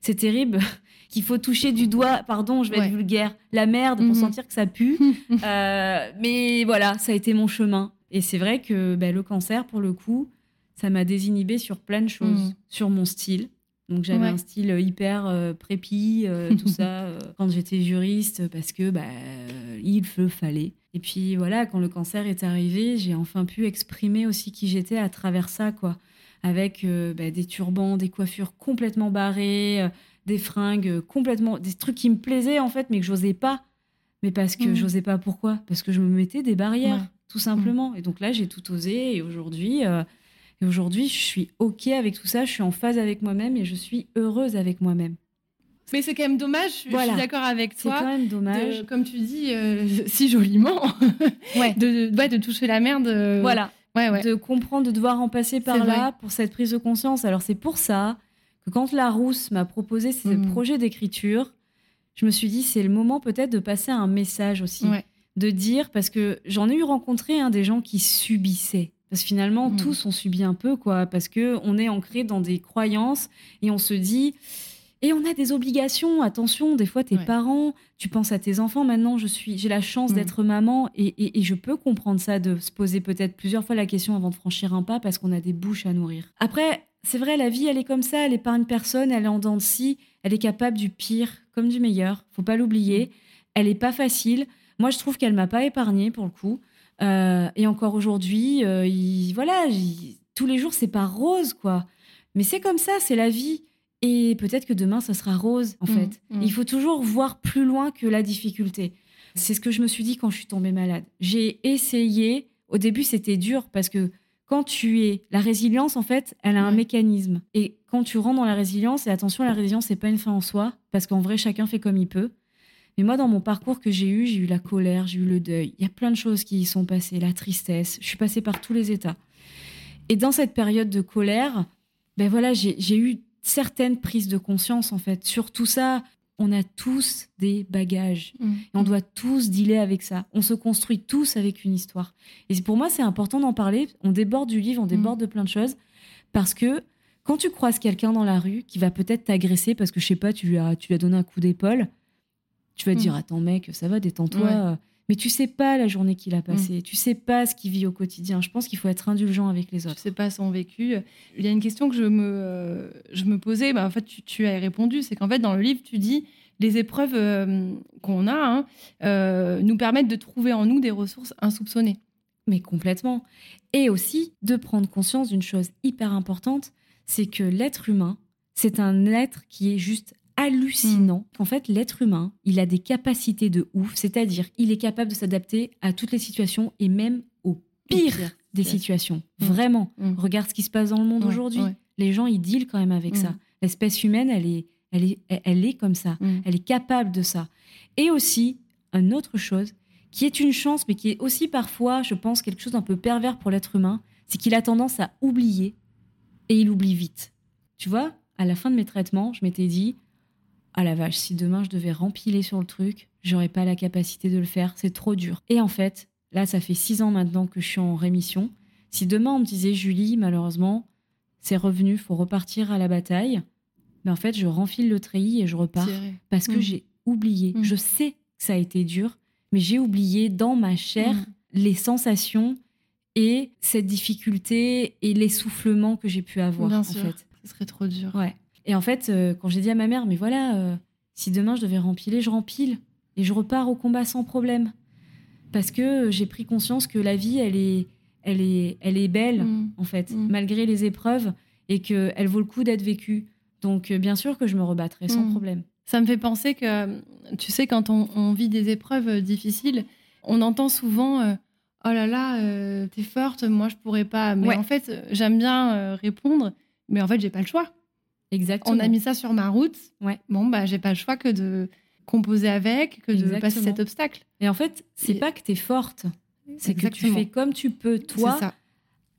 C'est terrible qu'il faut toucher du doigt, pardon, je vais Ouais. être vulgaire, la merde pour Mhm. sentir que ça pue. Euh, mais voilà, ça a été mon chemin. Et c'est vrai que ben, le cancer, pour le coup, ça m'a désinhibé sur plein de choses, Mhm. sur mon style. Donc j'avais Ouais. un style hyper euh, prépi, euh, tout ça, euh, quand j'étais juriste, parce que bah, euh, il le fallait. Et puis voilà, quand le cancer est arrivé, j'ai enfin pu exprimer aussi qui j'étais à travers ça, quoi. Avec euh, bah, des turbans, des coiffures complètement barrées, euh, des fringues complètement. des trucs qui me plaisaient en fait, mais que j'osais pas. Mais parce que Mhm. j'osais pas pourquoi? Parce que je me mettais des barrières, Ouais. tout simplement. Et donc là, j'ai tout osé. Et aujourd'hui, euh, et aujourd'hui, je suis OK avec tout ça. Je suis en phase avec moi-même et je suis heureuse avec moi-même. Mais c'est quand même dommage, je- suis d'accord avec C'est toi. quand même de- dommage. comme tu dis euh, si joliment, Ouais. de, de, ouais, de toucher la merde. euh, Voilà. Ouais, ouais. de comprendre, de devoir en passer par là pour cette prise de conscience. Alors c'est pour ça que quand la Rousse m'a proposé ce Mhm. projet d'écriture, je me suis dit c'est le moment peut-être de passer un message aussi, Ouais. de dire parce que j'en ai eu rencontré hein, des gens qui subissaient. Parce que finalement Mhm. tous on subit un peu quoi, parce que on est ancré dans des croyances et on se dit et on a des obligations. Attention, des fois tes Ouais. parents, tu penses à tes enfants. Maintenant, je suis, j'ai la chance Mhm. d'être maman et, et- et je peux comprendre ça, de se poser peut-être plusieurs fois la question avant de franchir un pas parce qu'on a des bouches à nourrir. Après, c'est vrai, la vie, elle est comme ça. Elle épargne personne. Elle est en dents de scie. Elle est capable du pire comme du meilleur. Faut pas l'oublier. Elle est pas facile. Moi, je trouve qu'elle m'a pas épargnée pour le coup. Euh, et encore aujourd'hui, euh, il- voilà, il- tous les jours, c'est pas rose, quoi. Mais c'est comme ça, c'est la vie. Et peut-être que demain, ça sera rose, en Mm, fait. mm. Il faut toujours voir plus loin que la difficulté. C'est ce que je me suis dit quand je suis tombée malade. J'ai essayé. Au début, c'était dur parce que quand tu es. La résilience, en fait, elle a un Ouais. mécanisme. Et quand tu rentres dans la résilience, et attention, la résilience, c'est pas une fin en soi, parce qu'en vrai, chacun fait comme il peut. Mais moi, dans mon parcours que j'ai eu, j'ai eu la colère, j'ai eu le deuil. Il y a plein de choses qui y sont passées, la tristesse. Je suis passée par tous les états. Et dans cette période de colère, ben voilà, j'ai eu certaines prises de conscience, en fait. Sur tout ça, on a tous des bagages. Mm. Et on doit tous dealer avec ça. On se construit tous avec une histoire. Et pour moi, c'est important d'en parler. On déborde du livre, on déborde de plein de choses. Parce que quand tu croises quelqu'un dans la rue qui va peut-être t'agresser parce que, je sais pas, tu lui as, tu lui as donné un coup d'épaule, tu vas te Mm. dire Attends, mec, ça va, détends-toi. Ouais. Mais tu sais pas la journée qu'il a passée. Tu sais pas ce qu'il vit au quotidien. Je pense qu'il faut être indulgent avec les Je autres. sais pas son vécu. Il y a une question que je me, euh, je me posais, bah, en fait, tu, tu as répondu. C'est qu'en fait, dans le livre, tu dis les épreuves euh, qu'on a hein, euh, nous permettent de trouver en nous des ressources insoupçonnées. Mais complètement. Et aussi de prendre conscience d'une chose hyper importante, c'est que l'être humain, c'est un être qui est juste hallucinant. Mm. En fait, l'être humain, il a des capacités de ouf, c'est-à-dire il est capable de s'adapter à toutes les situations et même au pire, pire des situation. situations. Mm. Vraiment. Mm. Regarde ce qui se passe dans le monde Ouais, aujourd'hui. ouais. Les gens, ils dealent quand même avec Mm. ça. L'espèce humaine, elle est, elle est, elle est comme ça. Mm. Elle est capable de ça. Et aussi, une autre chose, qui est une chance, mais qui est aussi parfois, je pense, quelque chose d'un peu pervers pour l'être humain, c'est qu'il a tendance à oublier et il oublie vite. Tu vois, à la fin de mes traitements, je m'étais dit, ah la vache, si demain je devais rempiler sur le truc, j'aurais pas la capacité de le faire, c'est trop dur. Et en fait, là, ça fait six ans maintenant que je suis en rémission. Si demain on me disait, Julie, malheureusement, c'est revenu, faut repartir à la bataille, mais en fait, je renfile le treillis et je repars parce que Mm. j'ai oublié. Mm. Je sais que ça a été dur, mais j'ai oublié dans ma chair Mm. les sensations et cette difficulté et l'essoufflement que j'ai pu avoir Bien en sûr. fait. Ce serait trop dur. Ouais. Et en fait, euh, quand j'ai dit à ma mère, mais voilà, euh, si demain je devais rempiler, je rempile et je repars au combat sans problème, parce que j'ai pris conscience que la vie, elle est, elle est, elle est belle Mm. en fait, Mm. malgré les épreuves, et que elle vaut le coup d'être vécue. Donc euh, bien sûr que je me rebattrai sans Mm. problème. Ça me fait penser que, tu sais, quand on, on vit des épreuves euh, difficiles, on entend souvent euh, Oh là là, euh, t'es forte, moi je pourrais pas. Mais Ouais. en fait, euh, j'aime bien euh, répondre, mais en fait, j'ai pas le choix. Exactement. On a mis ça sur ma route. Ouais. Bon, bah, j'ai pas le choix que de composer avec, que de passer cet obstacle. Et en fait, c'est Et- pas que tu es forte, c'est que tu fais comme tu peux, toi, ça.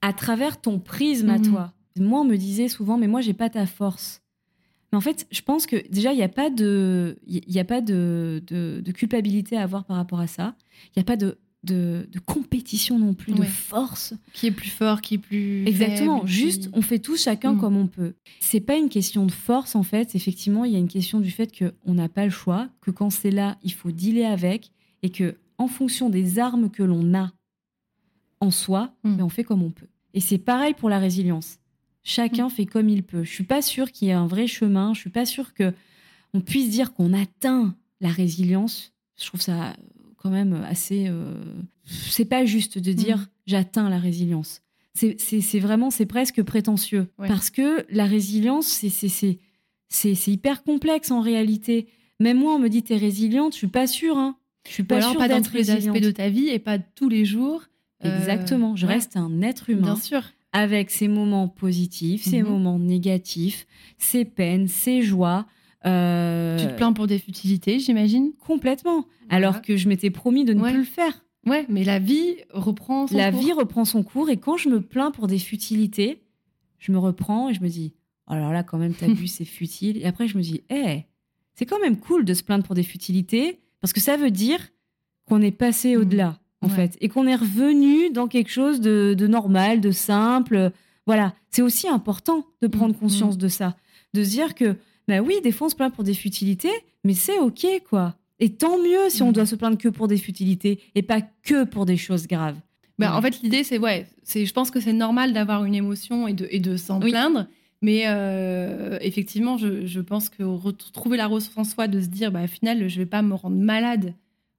à travers ton prisme à Mhm. toi. Moi, on me disait souvent, mais moi, j'ai pas ta force. Mais en fait, je pense que déjà, il n'y a pas de, y a pas de, de, de culpabilité à avoir par rapport à ça. Il n'y a pas de, de, de compétition non plus, de force. Qui est plus fort, qui est plus. Exactement. faible, Juste, qui- on fait tout chacun Mhm. comme on peut. C'est pas une question de force en fait. Effectivement, il y a une question du fait qu'on n'a pas le choix, que quand c'est là, il faut dealer avec, et que en fonction des armes que l'on a en soi, Mhm. ben, on fait comme on peut. Et c'est pareil pour la résilience. Chacun fait comme il peut. Je suis pas sûre qu'il y ait un vrai chemin. Je suis pas sûre que on puisse dire qu'on atteint la résilience. Je trouve ça quand même assez. euh, C'est pas juste de dire Mhm. j'atteins la résilience. C'est- vraiment, c'est presque prétentieux. Ouais. Parce que la résilience, c'est- hyper complexe en réalité. Même moi, on me dit t'es résiliente, je suis pas sûre. Hein. Je suis pas alors sûre pas dans tous les aspects de ta vie et pas tous les jours. Euh, Exactement. Je ouais, reste un être humain Bien sûr. avec ses moments positifs, ses Mhm. moments négatifs, ses peines, ses joies. Euh, Tu te plains pour des futilités, j'imagine? complètement. Alors que je m'étais promis de ne Ouais. plus le faire. Ouais, mais la vie reprend son La cours. vie reprend son cours et quand je me plains pour des futilités, je me reprends et je me dis oh, alors là quand même t'as vu c'est futile et après je me dis eh c'est quand même cool de se plaindre pour des futilités parce que ça veut dire qu'on est passé Mhm. au-delà en Ouais. fait et qu'on est revenu dans quelque chose de, de normal, de simple. Voilà, c'est aussi important de prendre Mhm. conscience de ça, de se dire que bah oui des fois on se plaint pour des futilités mais c'est ok quoi. Et tant mieux si on Mhm. doit se plaindre que pour des futilités et pas que pour des choses graves. Bah, Ouais. En fait, l'idée, c'est, ouais, c'est, je pense que c'est normal d'avoir une émotion et de, et de s'en Oui. plaindre. Mais euh, effectivement, je, je pense que ret- trouver la ressource en soi, de se dire, bah, au final, je vais pas me rendre malade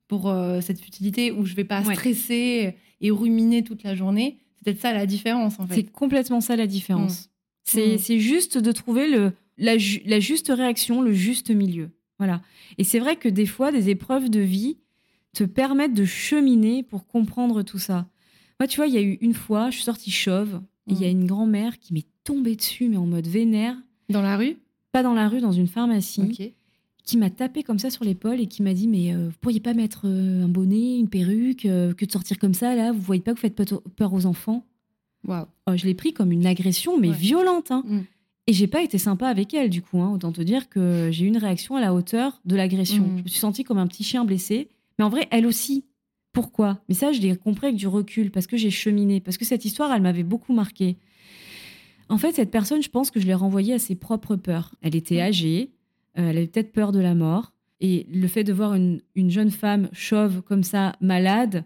pour euh, cette futilité ou je vais pas Ouais. stresser et ruminer toute la journée. C'est peut-être ça la différence, en C'est fait. complètement ça la différence. C'est Mm. c'est juste de trouver le, la, ju- la juste réaction, le juste milieu. Voilà. Et c'est vrai que des fois, des épreuves de vie te permettent de cheminer pour comprendre tout ça. Moi, tu vois, il y a eu une fois, je suis sortie chauve, et il y a Mm. une grand-mère qui m'est tombée dessus, mais en mode vénère, Dans la rue? Pas dans la rue, dans une pharmacie, qui m'a tapé comme ça sur l'épaule et qui m'a dit Mais euh, vous pourriez pas mettre euh, un bonnet, une perruque, euh, que de sortir comme ça, là, vous voyez pas que vous faites peur- aux enfants? Waouh. Oh, je l'ai pris comme une agression, mais Ouais. violente. Hein. Mm. Et j'ai pas été sympa avec elle, du coup. hein. Autant te dire que j'ai eu une réaction à la hauteur de l'agression. Mm. Je me suis sentie comme un petit chien blessé. Mais en vrai, elle aussi. Pourquoi? Mais ça, je l'ai compris avec du recul, parce que j'ai cheminé, parce que cette histoire, elle m'avait beaucoup marqué. En fait, cette personne, je pense que je l'ai renvoyée à ses propres peurs. Elle était âgée, euh, elle avait peut-être peur de la mort. Et le fait de voir une, une jeune femme chauve comme ça, malade,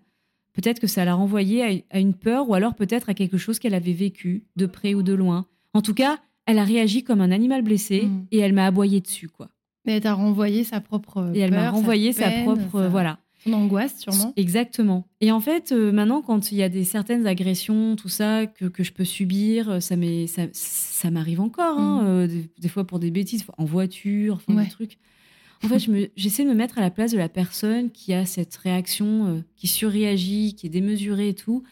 peut-être que ça l'a renvoyée à, à une peur ou alors peut-être à quelque chose qu'elle avait vécu, de près ou de loin. En tout cas, elle a réagi comme un animal blessé Mm. et elle m'a aboyé dessus, quoi. Mais elle t'a renvoyé sa propre. Et elle m'a renvoyé sa peine, propre, voilà. Son angoisse, sûrement. Exactement. Et en fait, euh, maintenant, quand il y a des certaines agressions, tout ça, que, que je peux subir, euh, ça m'est- ça, ça m'arrive encore, hein, Mm. euh, des, des fois pour des bêtises, en voiture, enfin, Ouais. des trucs. En fait, je j'essaie de me mettre à la place de la personne qui a cette réaction, euh, qui surréagit, qui est démesurée et tout.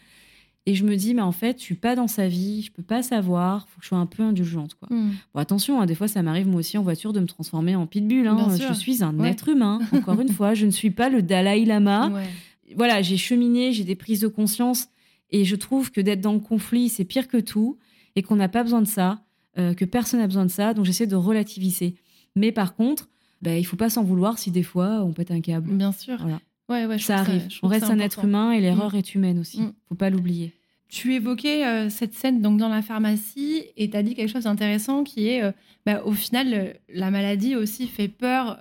Et je me dis, mais en fait, je suis pas dans sa vie, je peux pas savoir, faut que je sois un peu indulgente, quoi. Mm. Bon, attention, hein, des fois, ça m'arrive moi aussi en voiture de me transformer en pitbull. hein. Je suis un Ouais. être humain, encore une fois. Je ne suis pas le Dalai Lama Ouais. voilà, j'ai cheminé, j'ai des prises de conscience et je trouve que d'être dans le conflit, c'est pire que tout et qu'on n'a pas besoin de ça, euh, que personne n'a besoin de ça. Donc j'essaie de relativiser. Mais par contre, bah, il faut pas s'en vouloir si des fois on pète un câble. Bien sûr. Voilà. Ouais, ouais, je Ça arrive. je on reste un être humain et l'erreur est humaine aussi. Mm. Faut pas l'oublier. Tu évoquais euh, cette scène donc dans la pharmacie et tu as dit quelque chose d'intéressant qui est euh, bah, au final euh, la maladie aussi fait peur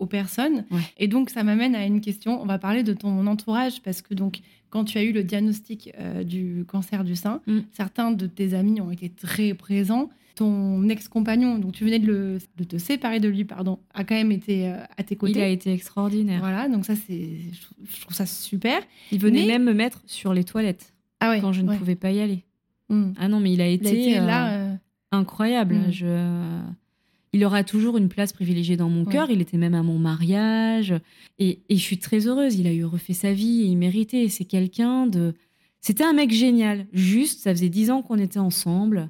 aux personnes Ouais. et donc ça m'amène à une question on va parler de ton entourage parce que donc quand tu as eu le diagnostic du cancer du sein Mm. certains de tes amis ont été très présents ton ex-compagnon donc tu venais de, le- de te séparer de lui pardon a quand même été à tes côtés Il a été extraordinaire. voilà donc ça c'est je trouve- je trouve ça super Il venait Mais- même me mettre sur les toilettes ah ouais quand je ne ouais. pouvais pas y aller. Mm. Ah non, mais il a il été, a été euh, là euh, incroyable. Mm. Je... Il aura toujours une place privilégiée dans mon Ouais. cœur. Il était même à mon mariage. Et, et je suis très heureuse. Il a eu refait sa vie et il méritait. C'est quelqu'un de. C'était un mec génial. Juste, ça faisait dix ans qu'on était ensemble.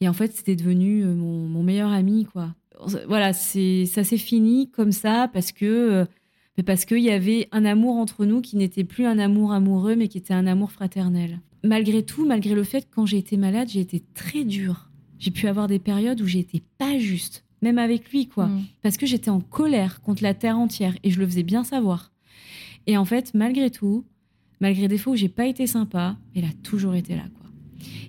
Et en fait, c'était devenu euh, mon, mon meilleur ami, quoi. Voilà, ça s'est fini comme ça parce que euh, mais parce qu'il y avait un amour entre nous qui n'était plus un amour amoureux, mais qui était un amour fraternel. Malgré tout, malgré le fait que quand j'ai été malade, j'ai été très dure. J'ai pu avoir des périodes où j'étais pas juste, même avec lui, quoi. Mm. Parce que j'étais en colère contre la terre entière et je le faisais bien savoir. Et en fait, malgré tout, malgré des fois où j'ai pas été sympa, il a toujours été là, quoi.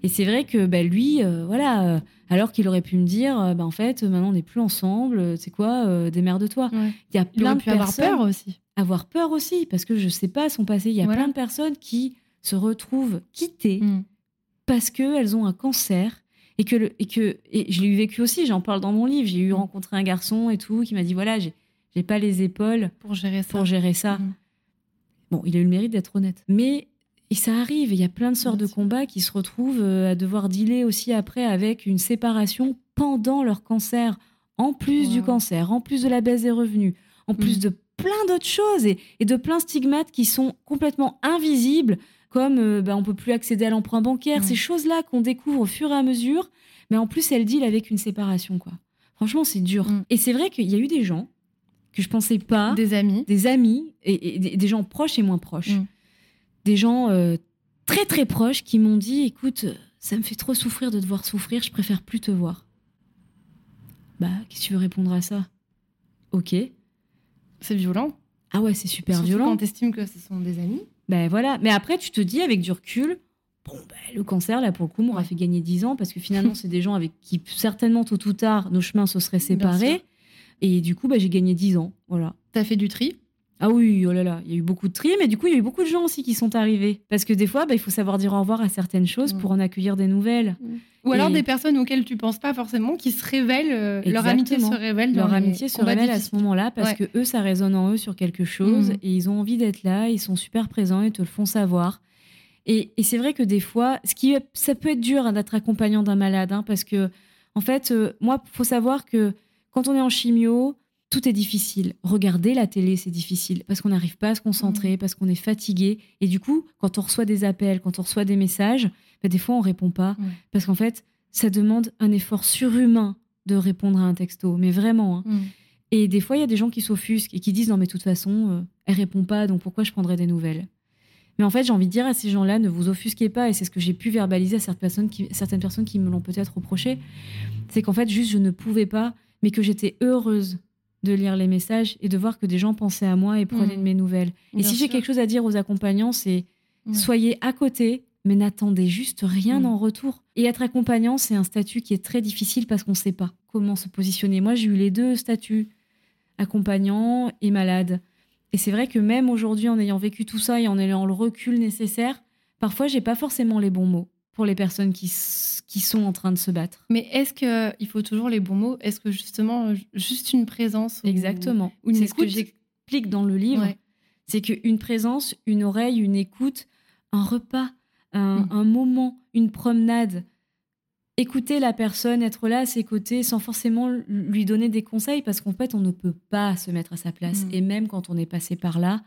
Et c'est vrai que bah, lui, euh, voilà, euh, alors qu'il aurait pu me dire, euh, bah, en fait, maintenant on n'est plus ensemble, c'est quoi, démerde-toi. Ouais. Il y a Il plein de pu avoir personnes peur aussi. avoir peur aussi, parce que je sais pas son passé. Il y a Voilà. plein de personnes qui se retrouvent quittées Mm. parce qu'elles ont un cancer et que, le, et que et je l'ai eu vécu aussi, j'en parle dans mon livre. J'ai eu Mm. rencontré un garçon et tout qui m'a dit voilà, j'ai pas les épaules Pour gérer ça. pour gérer ça. Mm. Bon, il a eu le mérite d'être honnête. Mais et ça arrive, il y a plein de sortes de combats qui se retrouvent euh, à devoir dealer aussi après avec une séparation pendant leur cancer, en plus du cancer, en plus de la baisse des revenus, en plus Mm. de plein d'autres choses et, et de plein de stigmates qui sont complètement invisibles, comme euh, bah, on peut plus accéder à l'emprunt bancaire, ces choses-là qu'on découvre au fur et à mesure. Mais en plus, elle deal avec une séparation, quoi. Franchement, c'est dur. Mm. Et c'est vrai qu'il y a eu des gens que je pensais pas Des amis. des amis et, et des, des gens proches et moins proches. Mm. Des gens euh, très très proches qui m'ont dit écoute, euh, ça me fait trop souffrir de te voir souffrir, je préfère plus te voir. Bah, qu'est-ce que tu veux répondre à ça? Ok. C'est violent. Ah ouais, c'est super Surtout violent. quand t'estimes que ce sont des amis. Ben voilà. Mais après, tu te dis avec du recul, bon, ben, le cancer, là, pour le coup, m'aura fait gagner 10 ans parce que finalement, c'est des gens avec qui, certainement, tôt ou tard, nos chemins se seraient séparés. Et du coup, ben, j'ai gagné 10 ans. Voilà. T'as fait du tri? Ah oui, oh là là, il y a eu beaucoup de tri, mais du coup, il y a eu beaucoup de gens aussi qui sont arrivés. Parce que des fois, bah, il faut savoir dire au revoir à certaines choses Mm. pour en accueillir des nouvelles. Ou alors Et- des personnes auxquelles tu penses pas forcément, qui se révèlent, euh, leur amitié se révèle. Leur amitié se révèle à ce moment-là parce Ouais. que eux, ça résonne en eux sur quelque chose Mhm. et ils ont envie d'être là, ils sont super présents, ils te le font savoir. Et, et c'est vrai que des fois, ce qui, ça peut être dur hein, d'être accompagnant d'un malade hein, parce que, en fait, euh, moi, faut savoir que quand on est en chimio, tout est difficile. Regarder la télé, c'est difficile parce qu'on n'arrive pas à se concentrer, Mhm. parce qu'on est fatigué. Et du coup, quand on reçoit des appels, quand on reçoit des messages, bah, des fois, on répond pas parce qu'en fait, ça demande un effort surhumain de répondre à un texto, mais vraiment. hein. Mm. Et des fois, il y a des gens qui s'offusquent et qui disent non, mais de toute façon, euh, elle répond pas, donc pourquoi je prendrais des nouvelles? Mais en fait, j'ai envie de dire à ces gens-là, ne vous offusquez pas, et c'est ce que j'ai pu verbaliser à certaines personnes qui, certaines personnes qui me l'ont peut-être reproché, c'est qu'en fait, juste, je ne pouvais pas, mais que j'étais heureuse de lire les messages et de voir que des gens pensaient à moi et prenaient Mhm. de mes nouvelles. Et si j'ai quelque chose à dire aux accompagnants, c'est soyez à côté, mais n'attendez juste rien Mm. en retour. Et être accompagnant, c'est un statut qui est très difficile parce qu'on ne sait pas comment se positionner. Moi, j'ai eu les deux statuts, accompagnant et malade. Et c'est vrai que même aujourd'hui, en ayant vécu tout ça et en ayant le recul nécessaire, parfois, j'ai pas forcément les bons mots pour les personnes qui, qui sont en train de se battre. Mais est-ce qu'il faut toujours les bons mots Est-ce que justement, juste une présence ou- Exactement. ou C'est ce que j'explique dans le livre. Ouais. C'est qu'une présence, une oreille, une écoute, un repas, un, Mm. un moment, une promenade, écouter la personne, être là à ses côtés sans forcément lui donner des conseils parce qu'en fait, on ne peut pas se mettre à sa place. Mm. Et même quand on est passé par là,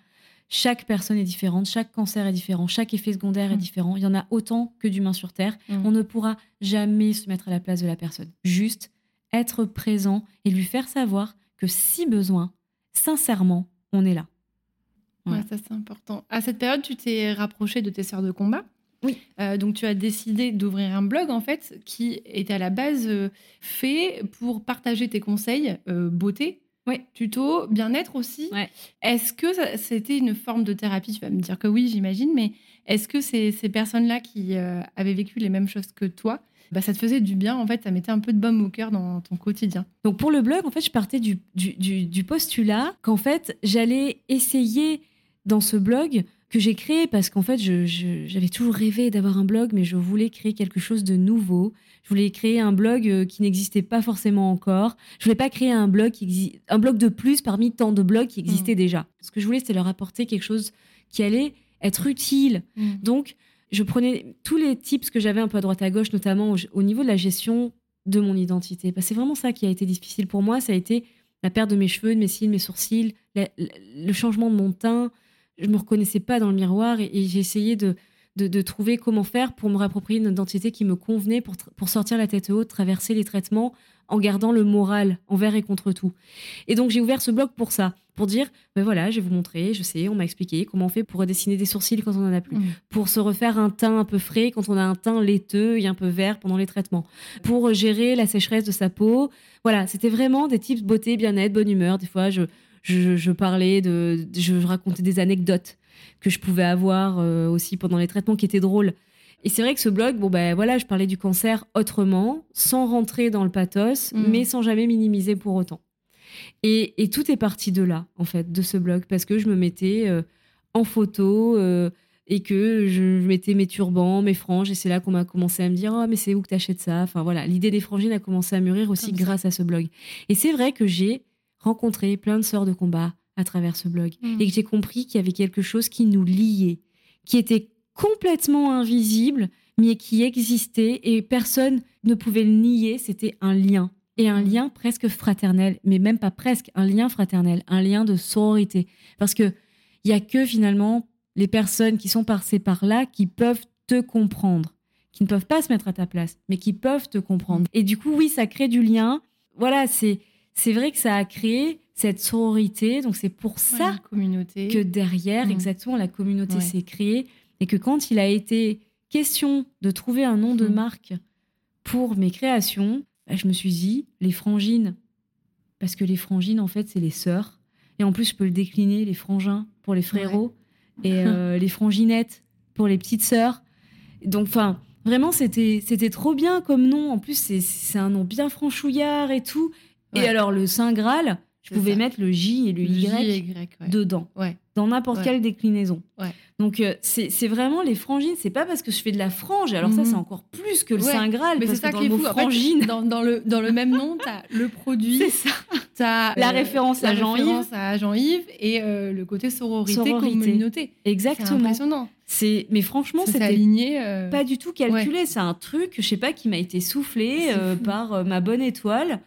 chaque personne est différente, chaque cancer est différent, chaque effet secondaire est Mm. différent. Il y en a autant que d'humains sur Terre. Mm. On ne pourra jamais se mettre à la place de la personne. Juste être présent et lui faire savoir que si besoin, sincèrement, on est là. Ouais, ça c'est important. À cette période, tu t'es rapproché de tes sœurs de combat. Oui. Euh, donc tu as décidé d'ouvrir un blog en fait qui était à la base euh, fait pour partager tes conseils euh, beauté, Ouais. tuto, bien-être aussi. Ouais. Est-ce que c'était une forme de thérapie? Tu vas me dire que oui, j'imagine, mais est-ce que ces, ces personnes-là qui euh, avaient vécu les mêmes choses que toi, bah, ça te faisait du bien en fait, ça mettait un peu de baume au cœur dans ton quotidien? Donc pour le blog, en fait, je partais du, du, du- du postulat qu'en fait, j'allais essayer dans ce blog que j'ai créé parce qu'en fait, je- je- j'avais toujours rêvé d'avoir un blog, mais je voulais créer quelque chose de nouveau. Je voulais créer un blog euh, qui n'existait pas forcément encore. Je voulais pas créer un blog qui un blog de plus parmi tant de blogs qui existaient déjà. Ce que je voulais, c'était leur apporter quelque chose qui allait être utile, Donc, je prenais tous les tips que j'avais un peu à droite à gauche, notamment au, au niveau de la gestion de mon identité. Parce que c'est vraiment ça qui a été difficile pour moi. Ça a été la perte de mes cheveux, de mes cils, mes sourcils, la- le changement de mon teint. Je me reconnaissais pas dans le miroir et, et j'ai essayé de, de, trouver comment faire pour me réapproprier une identité qui me convenait pour, pour sortir la tête haute, traverser les traitements en gardant le moral envers et contre tout. Et donc j'ai ouvert ce blog pour ça, pour dire, ben voilà, je vais vous montrer, je sais, on m'a expliqué comment on fait pour redessiner des sourcils quand on en a plus, mmh. pour se refaire un teint un peu frais quand on a un teint laiteux et un peu vert pendant les traitements, pour gérer la sécheresse de sa peau. Voilà, c'était vraiment des tips beauté, bien-être, bonne humeur. Des fois, je, je, parlais de, je racontais des anecdotes que je pouvais avoir euh, aussi pendant les traitements qui étaient drôles. Et c'est vrai que ce blog, bon ben voilà, je parlais du cancer autrement, sans rentrer dans le pathos, mm. mais sans jamais minimiser pour autant. Et, tout est parti de là, en fait, de ce blog, parce que je me mettais euh, en photo euh, et que je mettais mes turbans, mes franges, et c'est là qu'on m'a commencé à me dire, oh mais c'est où que t'achètes ça? Enfin voilà, l'idée des frangines a commencé à mûrir aussi grâce à ce blog. Et c'est vrai que j'ai rencontré plein de sœurs de combat à travers ce blog, mm. et que j'ai compris qu'il y avait quelque chose qui nous liait, qui était complètement invisible, mais qui existait et personne ne pouvait le nier. C'était un lien. Et un lien presque fraternel, mais même pas presque, un lien fraternel, un lien de sororité. Parce que il y a que finalement les personnes qui sont passées par là qui peuvent te comprendre, qui ne peuvent pas se mettre à ta place, mais qui peuvent te comprendre. Et du coup, oui, ça crée du lien. Voilà, c'est c'est vrai que ça a créé cette sororité. Donc c'est pour ça communauté. que derrière, mmh. exactement, la communauté s'est créée et que quand il a été question de trouver un nom de hmm. marque pour mes créations, bah, je me suis dit les frangines, parce que les frangines en fait c'est les sœurs, et en plus je peux le décliner les frangins pour les frérots et euh, les franginettes pour les petites sœurs. Donc enfin vraiment c'était c'était trop bien comme nom. En plus c'est un nom bien franchouillard et tout. Et alors le Saint Graal, je pouvais mettre le J et le, Y, dedans, dans n'importe quelle déclinaison. Donc euh, c'est vraiment les frangines. C'est pas parce que je fais de la frange. Alors ça, c'est mhm. encore plus que le Saint Graal. Mais c'est ça qui est fou. Frangine... dans, le, dans le même nom, tu as le produit. C'est ça. As, la euh, référence à Jean-Yves. à Jean-Yves et euh, le côté sororité, sororité. communauté. Exactement. C'est impressionnant. Mais franchement, c'était aligné. Pas du tout calculé. C'est un truc, je sais pas, qui m'a été soufflé par ma bonne étoile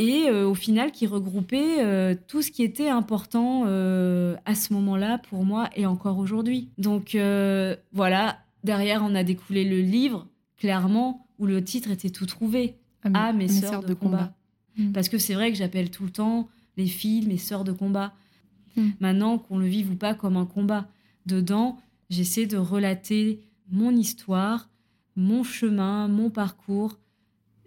et euh, au final qui regroupait euh, tout ce qui était important euh, à ce moment-là pour moi et encore aujourd'hui. Donc voilà, derrière on a découlé le livre, clairement, où le titre était tout trouvé. Ah, à mes, sœurs, de, combat. Mm. Parce que c'est vrai que j'appelle tout le temps les filles mes sœurs de combat. Mm. Maintenant, qu'on le vive ou pas comme un combat. Dedans, j'essaie de relater mon histoire, mon chemin, mon parcours,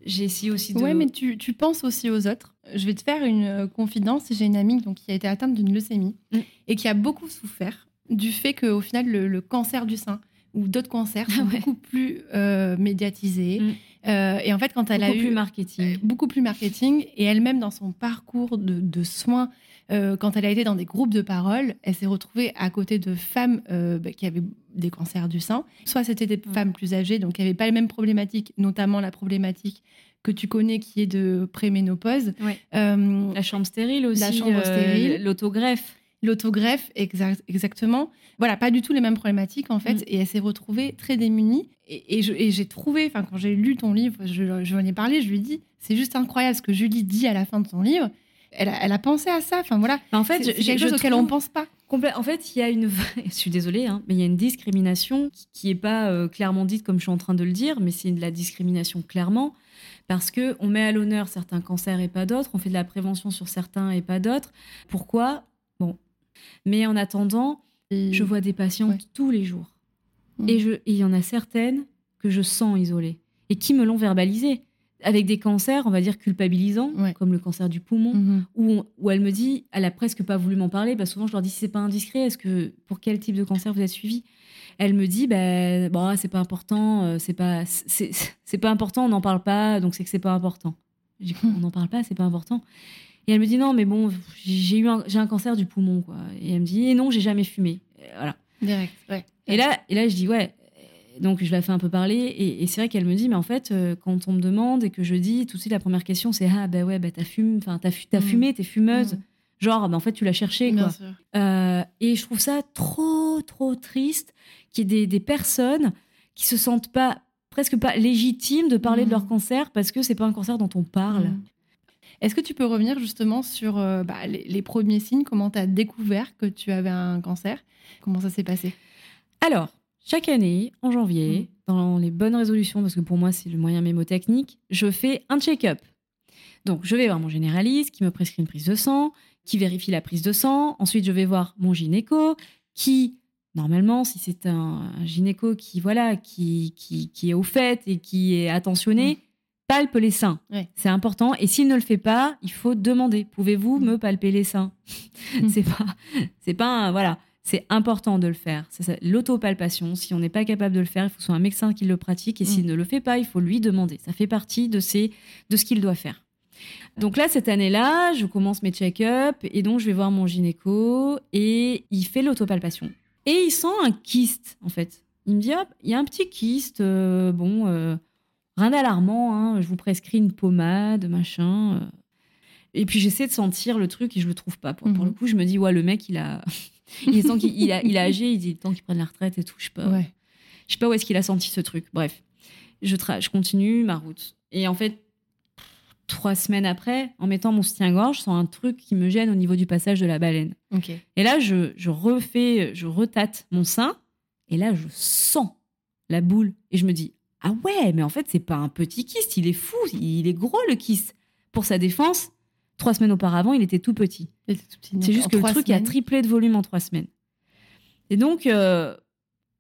j'ai essayé aussi de. Ouais, mais tu, tu, penses aussi aux autres. Je vais te faire une euh, confidence. J'ai une amie donc, qui a été atteinte d'une leucémie mm. et qui a beaucoup souffert du fait qu'au final, le, cancer du sein ou d'autres cancers sont ah beaucoup plus euh, médiatisés. Mm. Euh, et en fait, quand elle beaucoup a eu. Beaucoup plus marketing. beaucoup plus marketing. Et elle-même, dans son parcours de, de soins, quand elle a été dans des groupes de parole, elle s'est retrouvée à côté de femmes bah, qui avaient des cancers du sein. Soit c'était des mm. femmes plus âgées, donc qui n'avaient pas les mêmes problématiques, notamment la problématique que tu connais qui est de préménopause. Euh, la chambre stérile aussi. La chambre euh, stérile. L'autogreffe. L'autogreffe, exactement. Voilà, pas du tout les mêmes problématiques en fait. Mm. Et elle s'est retrouvée très démunie. Et, et j'ai trouvé, enfin quand j'ai lu ton livre, je, je en ai parlé, je lui ai dit, c'est juste incroyable ce que Julie dit à la fin de ton livre. Elle a, elle a pensé à ça. Enfin voilà. en fait, c'est quelque chose auquel on ne pense pas. En fait, il y a une, je suis désolée, hein, mais il y a une discrimination qui n'est pas euh, clairement dite comme je suis en train de le dire, mais c'est de la discrimination clairement parce que on met à l'honneur certains cancers et pas d'autres, on fait de la prévention sur certains et pas d'autres. Pourquoi? Bon, mais en attendant, je vois des patientes tous les jours, mm. et il y en a certaines que je sens isolées et qui me l'ont verbalisé avec des cancers, on va dire culpabilisants, comme le cancer du poumon, mhm. où, où, elle me dit, elle a presque pas voulu m'en parler. Bah souvent, je leur dis si c'est pas indiscret, est-ce que pour quel type de cancer vous êtes suivi? Elle me dit, bah, bon, c'est pas important, euh, c'est pas, c'est pas important, on n'en parle pas, donc c'est que c'est pas important. J'ai on n'en parle pas, c'est pas important. Et elle me dit non, mais bon, j'ai eu j'ai un cancer du poumon, quoi. Et elle me dit et non, j'ai jamais fumé. Voilà. Direct. Ouais. Et là, et là, je dis ouais, donc je la fais un peu parler et, c'est vrai qu'elle me dit mais en fait euh, quand on me demande et que je dis tout de suite la première question c'est ah bah ouais bah t'as fumé enfin t'as as mm. fumé t'es fumeuse. Mm. genre bah en fait tu l'as cherché quoi. euh, et je trouve ça trop trop triste qu'il y ait des, personnes qui se sentent pas presque pas légitimes de parler de leur mm. cancer parce que c'est pas un cancer dont on parle. Est-ce que tu peux revenir justement sur euh, bah, les, les, premiers signes? Comment tu as découvert que tu avais un cancer? Comment ça s'est passé? Alors, chaque année, en janvier, dans les bonnes résolutions, parce que pour moi, c'est le moyen mémotechnique, je fais un check-up. Donc, je vais voir mon généraliste qui me prescrit une prise de sang, qui vérifie la prise de sang. Ensuite, je vais voir mon gynéco qui, normalement, si c'est un, gynéco qui, voilà, qui, qui, est au fait et qui est attentionné, palpe les seins. C'est important. Et s'il ne le fait pas, il faut demander. Pouvez-vous me palper les seins? C'est pas, c'est pas, un, voilà. C'est important de le faire. C'est l'autopalpation. Si on n'est pas capable de le faire, il faut soit un médecin qui le pratique. Et s'il mm. ne le fait pas, il faut lui demander. Ça fait partie de, ses, de ce qu'il doit faire. Donc là, cette année-là, je commence mes check-up et donc je vais voir mon gynéco et il fait l'autopalpation. Et il sent un kyste, en fait. Il me dit, il y a un petit kyste, euh, bon, euh, rien d'alarmant, hein, je vous prescris une pommade, machin. Euh. Et puis j'essaie de sentir le truc et je le trouve pas. Pour, le mhm. coup, je me dis, ouais, le mec, il a. il sent qu'il a, il a âgé, il dit le temps qu'il prenne la retraite et tout. Je sais pas. Je sais pas où est-ce qu'il a senti ce truc. Bref, je, je continue ma route. Et en fait, trois semaines après, en mettant mon soutien-gorge, je sens un truc qui me gêne au niveau du passage de la baleine. Et là, je, je, refais, je retate mon sein, et là, je sens la boule, et je me dis, ah ouais, mais en fait, c'est pas un petit kyste, il est fou, il est gros le kyste. Pour sa défense, trois semaines auparavant, il était tout petit. C'est juste que le truc a triplé de volume en trois semaines. Et donc, euh,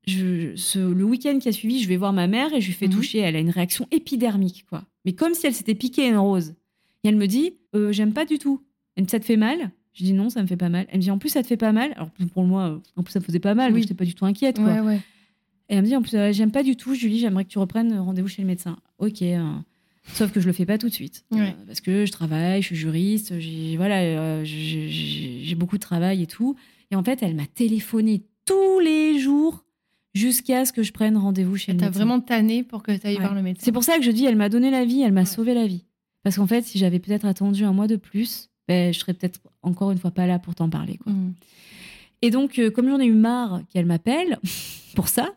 je, le week-end qui a suivi, je vais voir ma mère et je lui fais mhm. toucher. Elle a une réaction épidermique, quoi. Mais comme si elle s'était piquée une rose. Et elle me dit, euh, j'aime pas du tout. Elle me dit, ça te fait mal? Je dis non, ça me fait pas mal. Elle me dit, en plus, ça te fait pas mal. Alors pour moi, euh, en plus, ça me faisait pas mal. Oui. J'étais pas du tout inquiète, quoi. Et elle me dit, en plus, euh, j'aime pas du tout, Julie, j'aimerais que tu reprennes rendez-vous chez le médecin. Ok. Hein. Sauf que je le fais pas tout de suite. parce que je travaille, je suis juriste, j'ai voilà, j'ai beaucoup de travail et tout. Et en fait, elle m'a téléphoné tous les jours jusqu'à ce que je prenne rendez-vous chez le médecin. T'as vraiment tanné pour que tu ailles voir le médecin. C'est pour ça que je dis, elle m'a donné la vie, elle m'a sauvé la vie. Parce qu'en fait, si j'avais peut-être attendu un mois de plus, ben, je serais peut-être encore une fois pas là pour t'en parler. Quoi. Mm. Et donc, euh, comme j'en ai eu marre qu'elle m'appelle pour ça,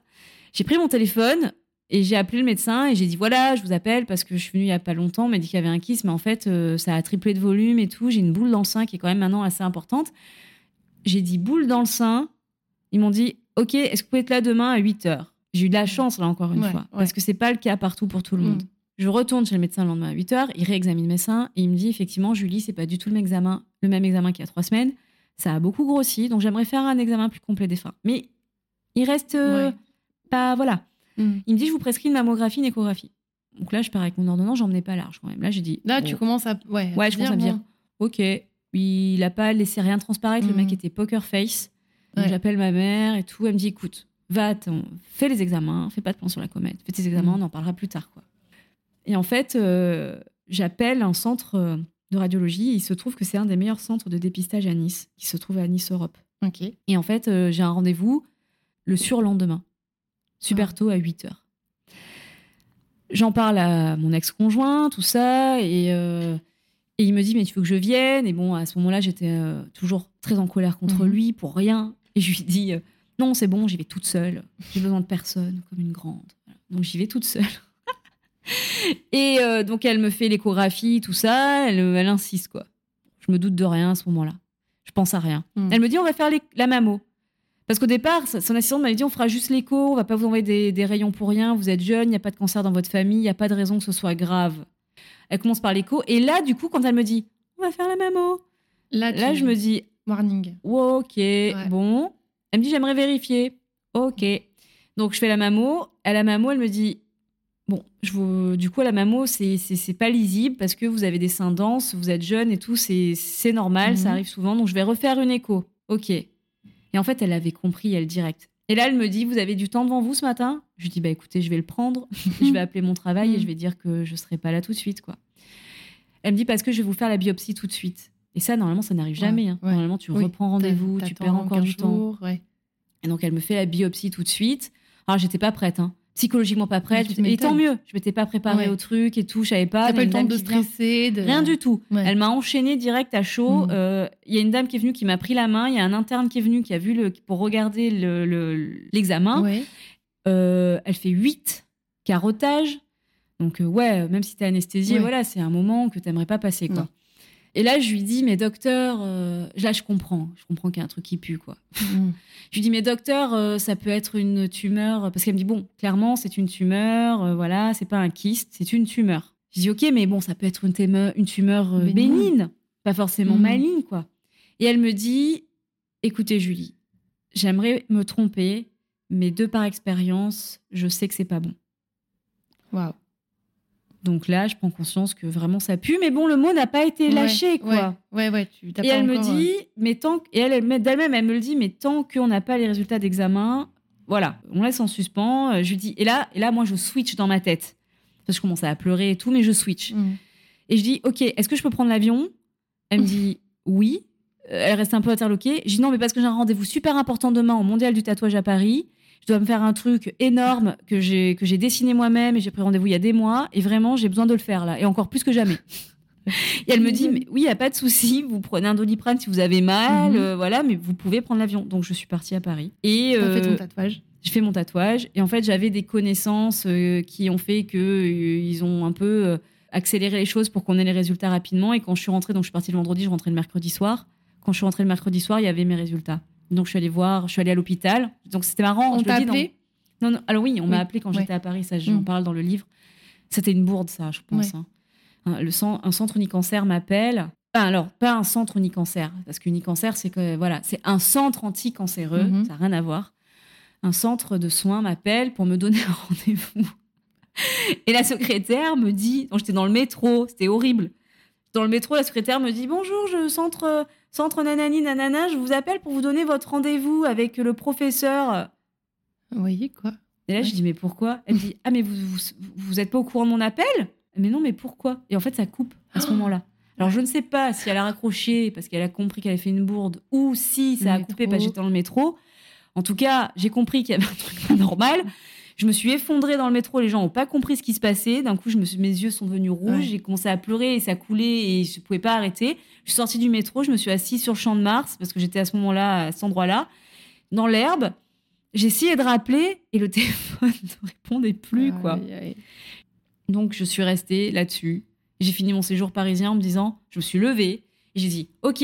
j'ai pris mon téléphone et j'ai appelé le médecin et j'ai dit voilà, je vous appelle parce que je suis venue il y a pas longtemps, on m'a dit qu'il y avait un kiss, mais en fait, euh, ça a triplé de volume et tout. J'ai une boule dans le sein qui est quand même maintenant assez importante. J'ai dit boule dans le sein. Ils m'ont dit Ok, est-ce que vous pouvez être là demain à 8 h J'ai eu de la chance, là, encore une fois, parce que c'est pas le cas partout pour tout le monde. Mm. Je retourne chez le médecin le lendemain à 8 h il réexamine mes seins et il me dit effectivement, Julie, c'est pas du tout le même examen, le même examen qu'il y a trois semaines. Ça a beaucoup grossi, donc j'aimerais faire un examen plus complet des seins. Mais il reste euh, pas. Voilà. Mm. Il me dit je vous prescris une mammographie, une échographie. Donc là, je pars avec mon ordonnance, j'en menais pas large quand même. Là, j'ai dit. Là, tu commences à. Ouais, ouais je commence à me dire ok, il a pas laissé rien transparaître, le mec mm. était poker face. J'appelle ma mère et tout. Elle me dit écoute, va, fais les examens, fais pas de plan sur la comète, fais tes examens, mm. on en parlera plus tard. quoi. Et en fait, euh, j'appelle un centre euh, de radiologie. il se trouve que c'est un des meilleurs centres de dépistage à Nice, qui se trouve à Nice Europe. Ok. Et en fait, euh, j'ai un rendez-vous le surlendemain, super tôt à 8 heures. J'en parle à mon ex-conjoint, tout ça, et, et, il me dit, mais tu veux que je vienne? Et bon, à ce moment-là, j'étais toujours très en colère contre mm-hmm. lui pour rien. Et je lui dis euh, non, c'est bon, j'y vais toute seule. J'ai besoin de personne, comme une grande. Donc j'y vais toute seule. et euh, donc elle me fait l'échographie, tout ça. Elle, elle, insiste quoi. Je me doute de rien à ce moment-là. Je pense à rien. Hmm. Elle me dit on va faire la mammo. Parce qu'au départ, son assistante m'avait dit on fera juste l'écho, on va pas vous envoyer des, des rayons pour rien, vous êtes jeune, il n'y a pas de cancer dans votre famille, il n'y a pas de raison que ce soit grave. Elle commence par l'écho. Et là, du coup, quand elle me dit on va faire la mammo, là, là je me dis Warning. ok, bon. Elle me dit j'aimerais vérifier. Ok. Donc je fais la mammo. À la mammo, elle me dit bon, je vous... du coup, à la mammo, c'est pas lisible parce que vous avez des seins denses, vous êtes jeune et tout, c'est normal, ça mhm. arrive souvent. Donc je vais refaire une écho. Ok. Et en fait, elle avait compris, elle direct. Et là, elle me dit Vous avez du temps devant vous ce matin? Je lui dis Bah écoutez, je vais le prendre. je vais appeler mon travail et je vais dire que je serai pas là tout de suite. quoi. Elle me dit Parce que je vais vous faire la biopsie tout de suite. Et ça, normalement, ça n'arrive jamais. Hein. Normalement, tu reprends rendez-vous, tu perds encore du temps. Et donc, elle me fait la biopsie tout de suite. Alors, j'étais pas prête. Hein. Psychologiquement pas prête. Et tant mieux. Je m'étais pas préparée au truc et tout. Je savais pas. T'as pas eu le temps de stresser. Rien du tout. Elle m'a enchaîné direct à chaud. Il mm. euh, y a une dame qui est venue qui m'a pris la main. Il y a un interne qui est venu qui a vu le, pour regarder l'examen. Le, euh, elle fait 8 carottages. Donc, euh, ouais, même si t'es anesthésiée, voilà, c'est un moment que t'aimerais pas passer. Quoi. Et là, je lui dis, mais docteur, euh, là, je comprends. Je comprends qu'il y a un truc qui pue, quoi. Mm. Je lui dis, mais docteur, euh, ça peut être une tumeur. Parce qu'elle me dit, bon, clairement, c'est une tumeur. euh, voilà, c'est pas un kyste, c'est une tumeur. Je dis, ok, mais bon, ça peut être une, téme- une tumeur euh, Bénigne. bénigne, pas forcément Mhm. maligne, quoi. Et elle me dit, écoutez, Julie, j'aimerais me tromper, mais de par expérience, je sais que c'est pas bon. Waouh. Donc là, je prends conscience que vraiment ça pue, mais bon, le mot n'a pas été lâché, quoi. Ouais, ouais, ouais, tu Et elle me dit, mais tant et elle, elle d'elle-même, elle me le dit, mais tant qu'on n'a pas les résultats d'examen, voilà, on laisse en suspens. Euh, Je lui dis, et là, et là, moi, je switch dans ma tête parce que je commençais à pleurer et tout, mais je switch. euh, mm. Et je dis, ok, est-ce que je peux prendre l'avion? Elle me dit, oui. Euh, Elle reste un peu interloquée. Je dis non, mais parce que j'ai un rendez-vous super important demain au Mondial du tatouage à Paris. Je dois me faire un truc énorme que j'ai que j'ai dessiné moi-même et j'ai pris rendez-vous il y a des mois. Et vraiment, j'ai besoin de le faire là, et encore plus que jamais. Et elle me dit, mais oui, il n'y a pas de souci, vous prenez un doliprane si vous avez mal, Mhm. euh, voilà, mais vous pouvez prendre l'avion. Donc je suis partie à Paris. Et T'as fait euh, ton tatouage? j'ai fait mon tatouage et en fait j'avais des connaissances euh, qui ont fait que euh, ils ont un peu euh, accéléré les choses pour qu'on ait les résultats rapidement et quand je suis rentrée donc je suis partie le vendredi je rentrais le mercredi soir quand je suis rentrée le mercredi soir il y avait mes résultats donc je suis allée voir je suis allée à l'hôpital donc c'était marrant On t'a dans- appelé? Non, non alors oui on m'a appelé quand ouais. j'étais à Paris ça j'en Mm. parle dans le livre c'était une bourde ça je pense Ouais. hein. Un- le un centre Unicancer m'appelle Enfin, alors pas un centre Unicancer parce qu'Unicancer c'est que voilà c'est un centre anti-cancéreux Mhm. ça n'a rien à voir un centre de soins m'appelle pour me donner un rendez-vous. Et la secrétaire me dit, j'étais dans le métro, c'était horrible. Dans le métro, la secrétaire me dit bonjour, je centre centre nanani nanana, je vous appelle pour vous donner votre rendez-vous avec le professeur. Vous voyez quoi Et là, je dis mais pourquoi? Elle me dit ah mais vous, vous vous êtes pas au courant de mon appel? Mais non, mais pourquoi? Et en fait, ça coupe à ce moment-là. Alors je ne sais pas si elle a raccroché parce qu'elle a compris qu'elle avait fait une bourde ou si ça a coupé parce que j'étais dans le métro. En tout cas, j'ai compris qu'il y avait un truc pas normal. Je me suis effondrée dans le métro, les gens n'ont pas compris ce qui se passait. D'un coup, je me suis- mes yeux sont devenus rouges, Ouais. j'ai commencé à pleurer et ça coulait et je ne pouvais pas arrêter. Je suis sortie du métro, je me suis assise sur le champ de Mars parce que j'étais à ce moment-là, à cet endroit-là, dans l'herbe. J'ai essayé de rappeler et le téléphone ne répondait plus, quoi. Aïe, aïe. Donc, je suis restée là-dessus. J'ai fini mon séjour parisien en me disant, je me suis levée et j'ai dit, OK,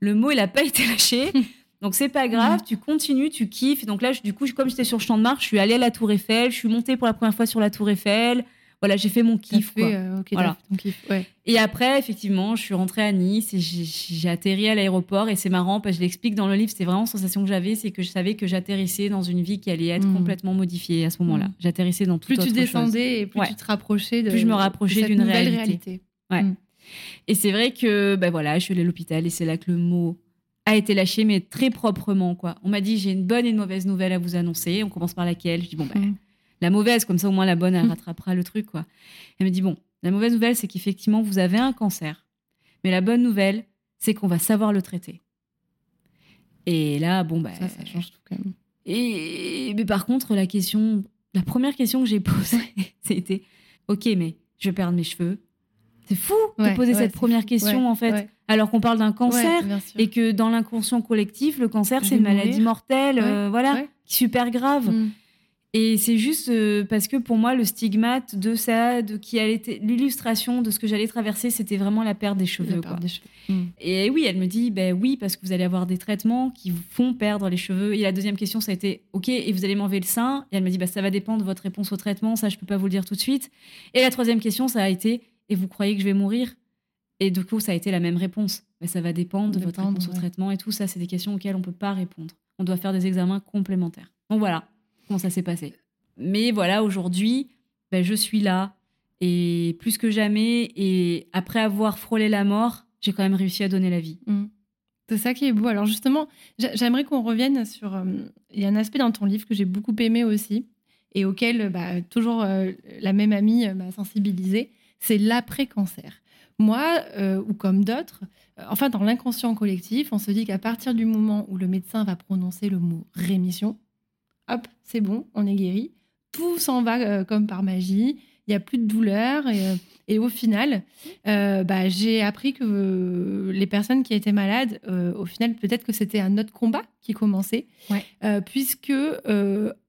le mot, il n'a pas été lâché. Donc, c'est pas grave, tu continues, tu kiffes. Donc là, je- du coup, comme j'étais sur le champ de Mars, je suis allée à la Tour Eiffel, je suis montée pour la première fois sur la Tour Eiffel. Voilà, j'ai fait mon kiff, fait, quoi. euh, Voilà. fait ton kiff. Ouais. Et après, effectivement, je suis rentrée à Nice et j'ai- atterri à l'aéroport. Et c'est marrant parce que je l'explique dans le livre, c'est vraiment la sensation que j'avais, c'est que je savais que j'atterrissais dans une vie qui allait être Mm. complètement modifiée à ce moment-là. Mm. J'atterrissais dans toute Plus tu chose. descendais et plus Ouais. tu te rapprochais de Plus je me rapprochais d'une réalité. Et c'est vrai que, ben voilà, je suis allée à l'hôpital et c'est là que le mot a été lâché, mais très proprement, quoi. On m'a dit, j'ai une bonne et une mauvaise nouvelle à vous annoncer. On commence par laquelle? Je dis, bon, Mm. la mauvaise, comme ça au moins la bonne, elle rattrapera le truc, quoi. Elle me dit, bon, la mauvaise nouvelle, c'est qu'effectivement, vous avez un cancer. Mais la bonne nouvelle, c'est qu'on va savoir le traiter. Et là, bon, bah. Ça, ça change tout quand même. Et mais par contre, la question, la première question que j'ai posée, c'était Ok, mais je vais perdre mes cheveux. C'est fou Ouais, de poser ouais, cette première question, en fait, alors qu'on parle d'un cancer et que dans l'inconscient collectif, le cancer, c'est une maladie mortelle, euh, voilà, super grave. Mm. Et c'est juste euh, parce que pour moi, le stigmate de ça, de qui allait l'illustration de ce que j'allais traverser, c'était vraiment la perte des La cheveux. perte quoi. des cheveux. Mm. Et oui, elle me dit, ben oui, parce que vous allez avoir des traitements qui vous font perdre les cheveux. Et la deuxième question, ça a été, ok, et vous allez m'enlever le sein? Et elle me dit, bah, ça va dépendre de votre réponse au traitement, ça, je peux pas vous le dire tout de suite. Et la troisième question, ça a été, et vous croyez que je vais mourir? Et du coup, ça a été la même réponse. Ben, ça va dépendre de votre réponse au traitement et tout ça, c'est des questions auxquelles on peut pas répondre. On doit faire des examens complémentaires. Donc voilà comment ça s'est passé. Mais voilà, aujourd'hui, ben, je suis là. Et plus que jamais, et après avoir frôlé la mort, j'ai quand même réussi à donner la vie. Mm. C'est ça qui est beau. Alors justement, j'a- j'aimerais qu'on revienne sur... euh, Il y a un aspect dans ton livre que j'ai beaucoup aimé aussi et auquel bah, toujours euh, la même amie euh, m'a sensibilisée, c'est l'après-cancer. Moi, euh, ou comme d'autres, euh, enfin dans l'inconscient collectif, on se dit qu'à partir du moment où le médecin va prononcer le mot rémission, hop, c'est bon, on est guéri, tout s'en va euh, comme par magie, il n'y a plus de douleur et, et au final, bah, j'ai appris que les personnes qui étaient malades, au final, peut-être que c'était un autre combat qui commençait, Ouais. Puisque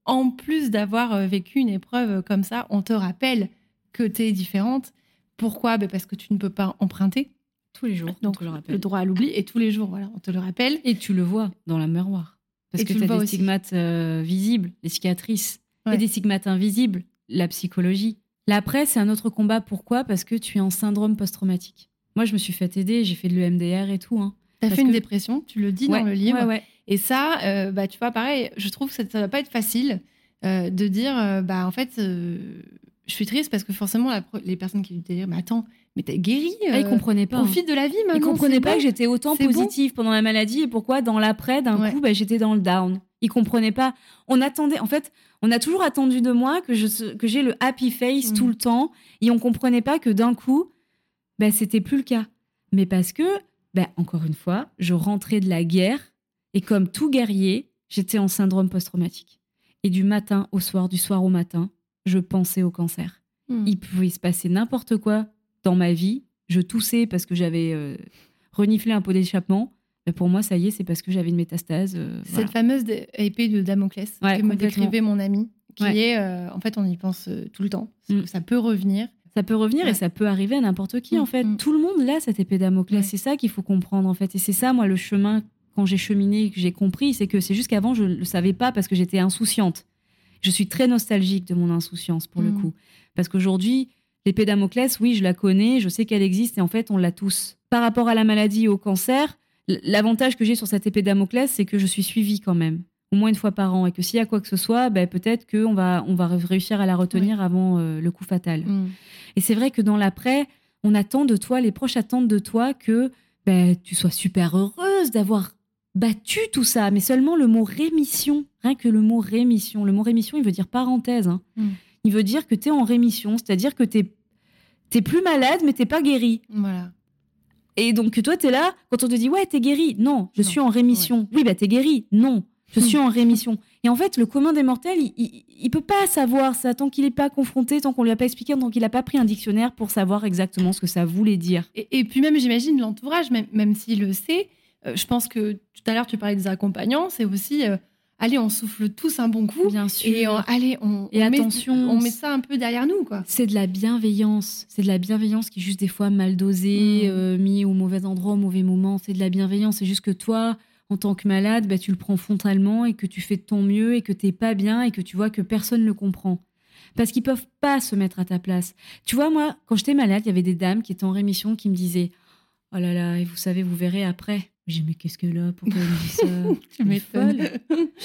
en plus d'avoir vécu une épreuve comme ça, on te rappelle que tu es différente. Pourquoi? Ben Parce que tu ne peux pas emprunter, Tous les jours. Donc, on te le le droit à l'oubli, et tous les jours, voilà, on te le rappelle. Et tu le vois dans la miroir. Parce Et que tu as des aussi. stigmates euh, visibles, les cicatrices. Ouais. Et des stigmates invisibles, la psychologie. L'après, c'est un autre combat. Pourquoi? Parce que tu es en syndrome post-traumatique. Moi, je me suis fait aider, j'ai fait de l'EMDR et tout. Hein. T'as fait une que- dépression, tu le dis Ouais, dans le livre. ouais. Et ça, euh, bah, tu vois, pareil, je trouve que ça, ça va pas être facile euh, de dire, euh, bah, en fait, je suis triste parce que forcément, la pro- les personnes qui lui disent, mais attends, mais t'es guéri. Ah, ils euh, comprenaient pas. hein. Profite de la vie maintenant. Ils comprenaient pas bon. que j'étais autant bon. positive pendant la maladie et pourquoi dans l'après, d'un Ouais. coup, bah, j'étais dans le down. Ils comprenaient pas. On attendait, en fait, on a toujours attendu de moi que je que j'ai le happy face Mm. tout le temps et on comprenait pas que d'un coup, bah, c'était plus le cas. Mais parce que, bah, encore une fois, je rentrais de la guerre et comme tout guerrier, j'étais en syndrome post-traumatique. Et du matin au soir, du soir au matin, je pensais au cancer Hmm. il pouvait se passer n'importe quoi dans ma vie. Je toussais parce que j'avais euh, reniflé un pot d'échappement. Mais pour moi, ça y est, c'est parce que j'avais une métastase. euh, Cette voilà. fameuse épée de Damoclès Ouais, que me décrivait mon ami, qui Ouais. est, euh, en fait, on y pense tout le temps. Mm. que Ça peut revenir. Ça peut revenir Ouais. et ça peut arriver à n'importe qui, Mm, en fait. Tout le monde là, cette épée Damoclès. C'est ça qu'il faut comprendre, en fait. Et c'est ça, moi, le chemin, quand j'ai cheminé que j'ai compris, c'est que c'est juste qu'avant, je ne le savais pas parce que j'étais insouciante. Je suis très nostalgique de mon insouciance, pour le Mm. coup. Parce qu'aujourd'hui, l'épée Damoclès, oui, je la connais, je sais qu'elle existe et en fait, on l'a tous. Par rapport à la maladie et au cancer, l'avantage que j'ai sur cette épée Damoclès, c'est que je suis suivie quand même, au moins une fois par an. Et que s'il y a quoi que ce soit, ben, peut-être qu'on va, on va réussir à la retenir avant euh, le coup fatal. Mm. Et c'est vrai que dans l'après, on attend de toi, les proches attendent de toi que ben, tu sois super heureuse d'avoir battu tout ça. Mais seulement le mot rémission, rien que le mot rémission. Le mot rémission, il veut dire parenthèse. hein. Mm. Il veut dire que tu es en rémission, c'est-à-dire que tu es, plus malade, mais t'es pas guéri. Voilà. Et donc toi, tu es là, quand on te dit, ouais, t'es guéri. Non, je Non, suis en rémission. Oui, bah t'es guéri. Non, je suis en rémission. Et en fait, le commun des mortels, il, il peut pas savoir ça tant qu'il n'est pas confronté, tant qu'on lui a pas expliqué, tant qu'il n'a pas pris un dictionnaire pour savoir exactement ce que ça voulait dire. Et, et puis même, j'imagine, l'entourage, même, même s'il le sait, je pense que tout à l'heure, tu parlais des accompagnants, c'est aussi, euh, allez, on souffle tous un bon coup. Bien sûr. Et euh, allez, on, Et on met- attention, on met ça un peu derrière nous, quoi. C'est de la bienveillance. C'est de la bienveillance qui est juste des fois mal dosée, Mm. euh, mis au mauvais endroit, au mauvais moment. C'est de la bienveillance. C'est juste que toi, en tant que malade, bah, tu le prends frontalement et que tu fais de ton mieux et que t'es pas bien et que tu vois que personne ne le comprend. Parce qu'ils peuvent pas se mettre à ta place. Tu vois, moi, quand j'étais malade, il y avait des dames qui étaient en rémission qui me disaient Oh là là, et vous savez, vous verrez après. J'ai mais qu'est-ce qu'elle a Pourquoi elle me dit ça? Tu m'étonnes.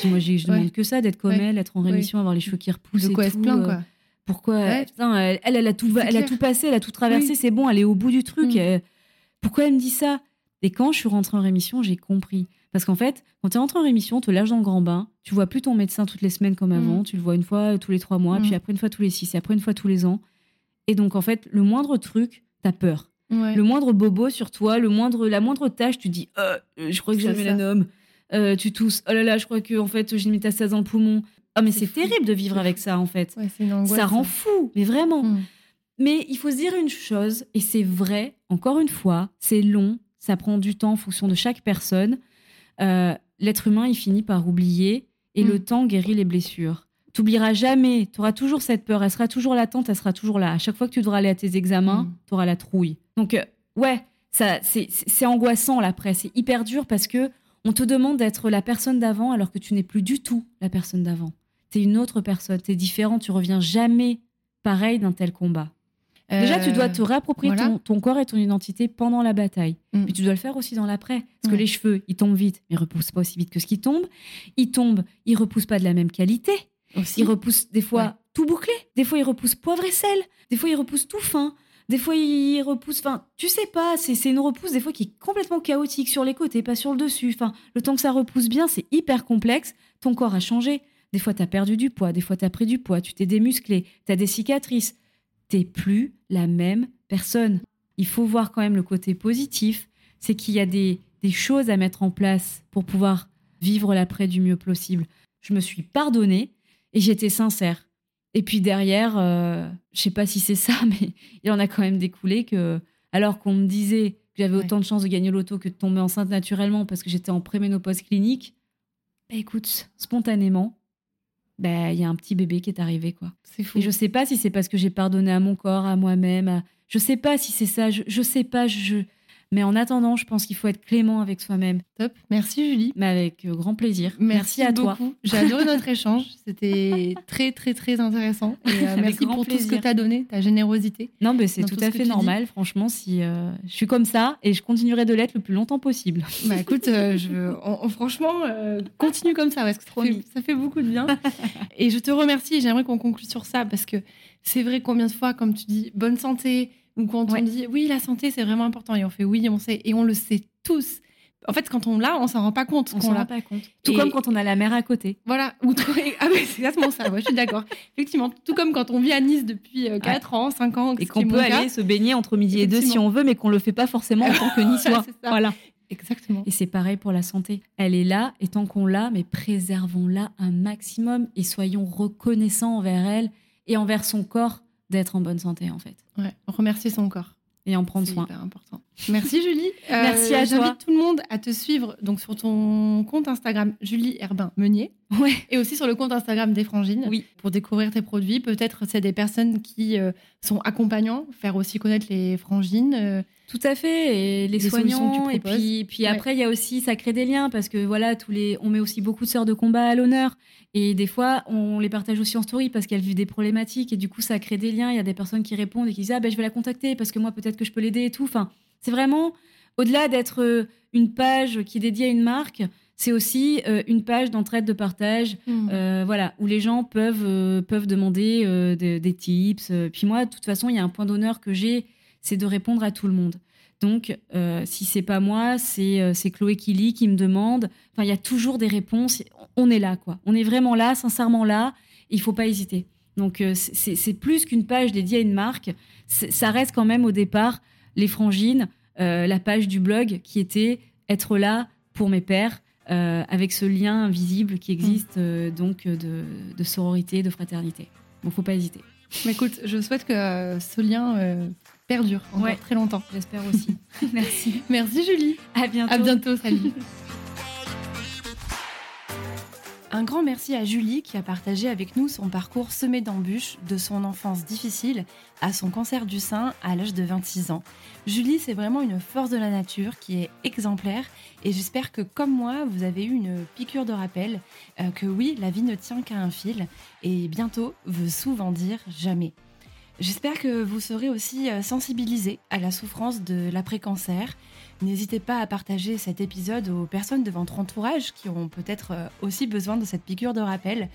Moi, je Ouais. demande que ça, d'être comme Ouais. elle, être en rémission, avoir les cheveux qui repoussent. De quoi et elle se plaint, euh, quoi. pourquoi Ouais. putain, elle, elle, elle a tout, a passé, elle a tout traversé, Oui. c'est bon, elle est au bout du truc. Mm. euh, pourquoi elle me dit ça? Et quand je suis rentrée en rémission, j'ai compris. Parce qu'en fait, quand tu es rentrée en rémission, on te lâche dans le grand bain, tu vois plus ton médecin toutes les semaines comme avant, Mm. tu le vois une fois euh, tous les trois mois, Mm. puis après une fois tous les six, et après une fois tous les ans. Et donc, en fait, le moindre truc, t'as peur. Ouais. Le moindre bobo sur toi, le moindre, la moindre tâche, tu dis Euh, euh, je crois que j'ai un mélanome. Euh, tu tousses. Oh là là, je crois que en fait j'ai une métastase dans le poumon. Ah mais C'est terrible de vivre avec ça en fait. Ouais, c'est une angoisse. ça rend fou, mais vraiment. Mm. Mais il faut se dire une chose, et c'est vrai, encore une fois, c'est long, ça prend du temps en fonction de chaque personne. Euh, L'être humain, il finit par oublier, et le temps guérit les blessures. T'oublieras jamais, tu auras toujours cette peur, elle sera toujours latente, elle sera toujours là. À chaque fois que tu devras aller à tes examens, Mm. tu auras la trouille. Donc, euh, ouais, ça, c'est angoissant l'après, c'est hyper dur parce que on te demande d'être la personne d'avant alors que tu n'es plus du tout la personne d'avant. Tu es une autre personne, tu es différent, tu reviens jamais pareil d'un tel combat. Déjà, tu dois te réapproprier voilà. ton, ton corps et ton identité pendant la bataille. Mm. Mais tu dois le faire aussi dans l'après. Parce que les cheveux, ils tombent vite, mais ils repoussent pas aussi vite que ce qui tombe. Ils tombent, ils repoussent pas de la même qualité. Aussi. Ils repoussent des fois Ouais. tout bouclé. Des fois, ils repoussent poivre et sel. Des fois, ils repoussent tout fin. Des fois, ils repoussent. Enfin, tu sais pas, c'est c'est une repousse des fois qui est complètement chaotique sur les côtés, pas sur le dessus. Enfin, le temps que ça repousse bien, c'est hyper complexe. Ton corps a changé. Des fois, tu as perdu du poids. Des fois, tu as pris du poids. Tu t'es démusclé. Tu as des cicatrices. T'es plus la même personne. Il faut voir quand même le côté positif. C'est qu'il y a des, des choses à mettre en place pour pouvoir vivre l'après du mieux possible. Je me suis pardonnée et j'étais sincère. Et puis derrière, euh, je sais pas si c'est ça, mais il en a quand même découlé que, alors qu'on me disait que j'avais Ouais. autant de chances de gagner l'auto que de tomber enceinte naturellement parce que j'étais en préménopause clinique, bah écoute, spontanément, bah il y a un petit bébé qui est arrivé quoi. C'est fou. Et je sais pas si c'est parce que j'ai pardonné à mon corps, à moi-même. à- Je sais pas si c'est ça. Je, je sais pas. Je... Mais en attendant, je pense qu'il faut être clément avec soi-même. Top. Merci Julie. Mais avec euh, grand plaisir. Merci, à beaucoup. toi. J'ai adoré notre échange. C'était très, très, très intéressant. Et euh, merci pour tout ce que tu as donné, ta générosité. Non, mais c'est tout, tout à ce fait normal. Franchement, si euh, je suis comme ça et je continuerai de l'être le plus longtemps possible. Bah écoute, euh, je, on- on- franchement, continue comme ça parce que ça fait, ça fait beaucoup de bien. et je te remercie j'aimerais qu'on conclue sur ça parce que c'est vrai combien de fois, comme tu dis, bonne santé, ou quand Ouais. on dit oui, la santé c'est vraiment important et on fait oui, on sait, et on le sait tous. En fait, quand on l'a, on s'en rend pas compte On s'en rend pas compte. Tout Et- comme quand on a la mer à côté. Voilà, ou ah ouais, c'est exactement ça, ouais, je suis d'accord. Effectivement, tout comme quand on vit à Nice depuis 4 ans, 5 ans, Et qu'on peut aller se baigner entre midi et deux si on veut, mais qu'on le fait pas forcément en tant que niçois. Voilà. Exactement. Et c'est pareil pour la santé. Elle est là, et tant qu'on l'a, mais préservons-la un maximum et soyons reconnaissants envers elle et envers son corps d'être en bonne santé, en fait. Ouais, remercier son corps. Et en prendre C'est soin. hyper important. Merci Julie. Euh, Merci à toi. J'invite tout le monde à te suivre donc sur ton compte Instagram Julie Herbin Meunier Ouais. et aussi sur le compte Instagram des Frangines Oui. pour découvrir tes produits. Peut-être c'est des personnes qui euh, sont accompagnants, faire aussi connaître les Frangines. euh, Tout à fait, et les, soignants, et puis, puis Ouais. après il y a aussi ça crée des liens parce que voilà tous les, on met aussi beaucoup de sœurs de combat à l'honneur et des fois on les partage aussi en story parce qu'elles vivent des problématiques et du coup ça crée des liens. Il y a des personnes qui répondent et qui disent ah ben je vais la contacter parce que moi peut-être que je peux l'aider et tout. Enfin c'est vraiment au-delà d'être euh, une page qui est dédiée à une marque, c'est aussi euh, une page d'entraide de partage euh, voilà, où les gens peuvent, euh, peuvent demander de- des tips. Puis moi, de toute façon, il y a un point d'honneur que j'ai, c'est de répondre à tout le monde. Donc, si c'est pas moi, c'est Chloé Killy qui me demande. Enfin, il y a toujours des réponses. On est là, quoi. On est vraiment là, sincèrement là. Il faut pas hésiter. Donc, c'est- plus qu'une page dédiée à une marque. Ça reste quand même au départ les frangines, euh, la page du blog qui était être là pour mes pères, euh, avec ce lien invisible qui existe euh, donc de, de sororité, de fraternité. Bon, faut pas hésiter. Mais écoute, je souhaite que ce lien perdure encore Ouais. très longtemps. J'espère aussi. Merci. Merci Julie. À bientôt. À bientôt, salut. Un grand merci à Julie qui a partagé avec nous son parcours semé d'embûches de son enfance difficile à son cancer du sein à l'âge de 26 ans. Julie, c'est vraiment une force de la nature qui est exemplaire et j'espère que comme moi, vous avez eu une piqûre de rappel euh, que oui, la vie ne tient qu'à un fil et bientôt veut souvent dire jamais. J'espère que vous serez aussi euh, sensibilisés à la souffrance de l'après-cancer. N'hésitez pas à partager cet épisode aux personnes de votre entourage qui ont peut-être euh, aussi besoin de cette piqûre de rappel.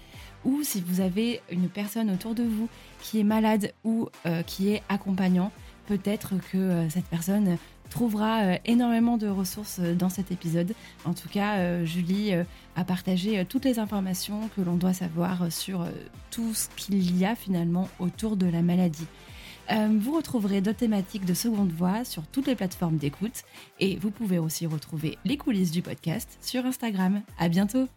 Ou si vous avez une personne autour de vous qui est malade ou euh, qui est accompagnant, peut-être que euh, cette personne trouvera énormément de ressources dans cet épisode. En tout cas, Julie a partagé toutes les informations que l'on doit savoir sur tout ce qu'il y a finalement autour de la maladie. Euh, vous retrouverez d'autres thématiques de seconde voix sur toutes les plateformes d'écoute et vous pouvez aussi retrouver les coulisses du podcast sur Instagram. À bientôt!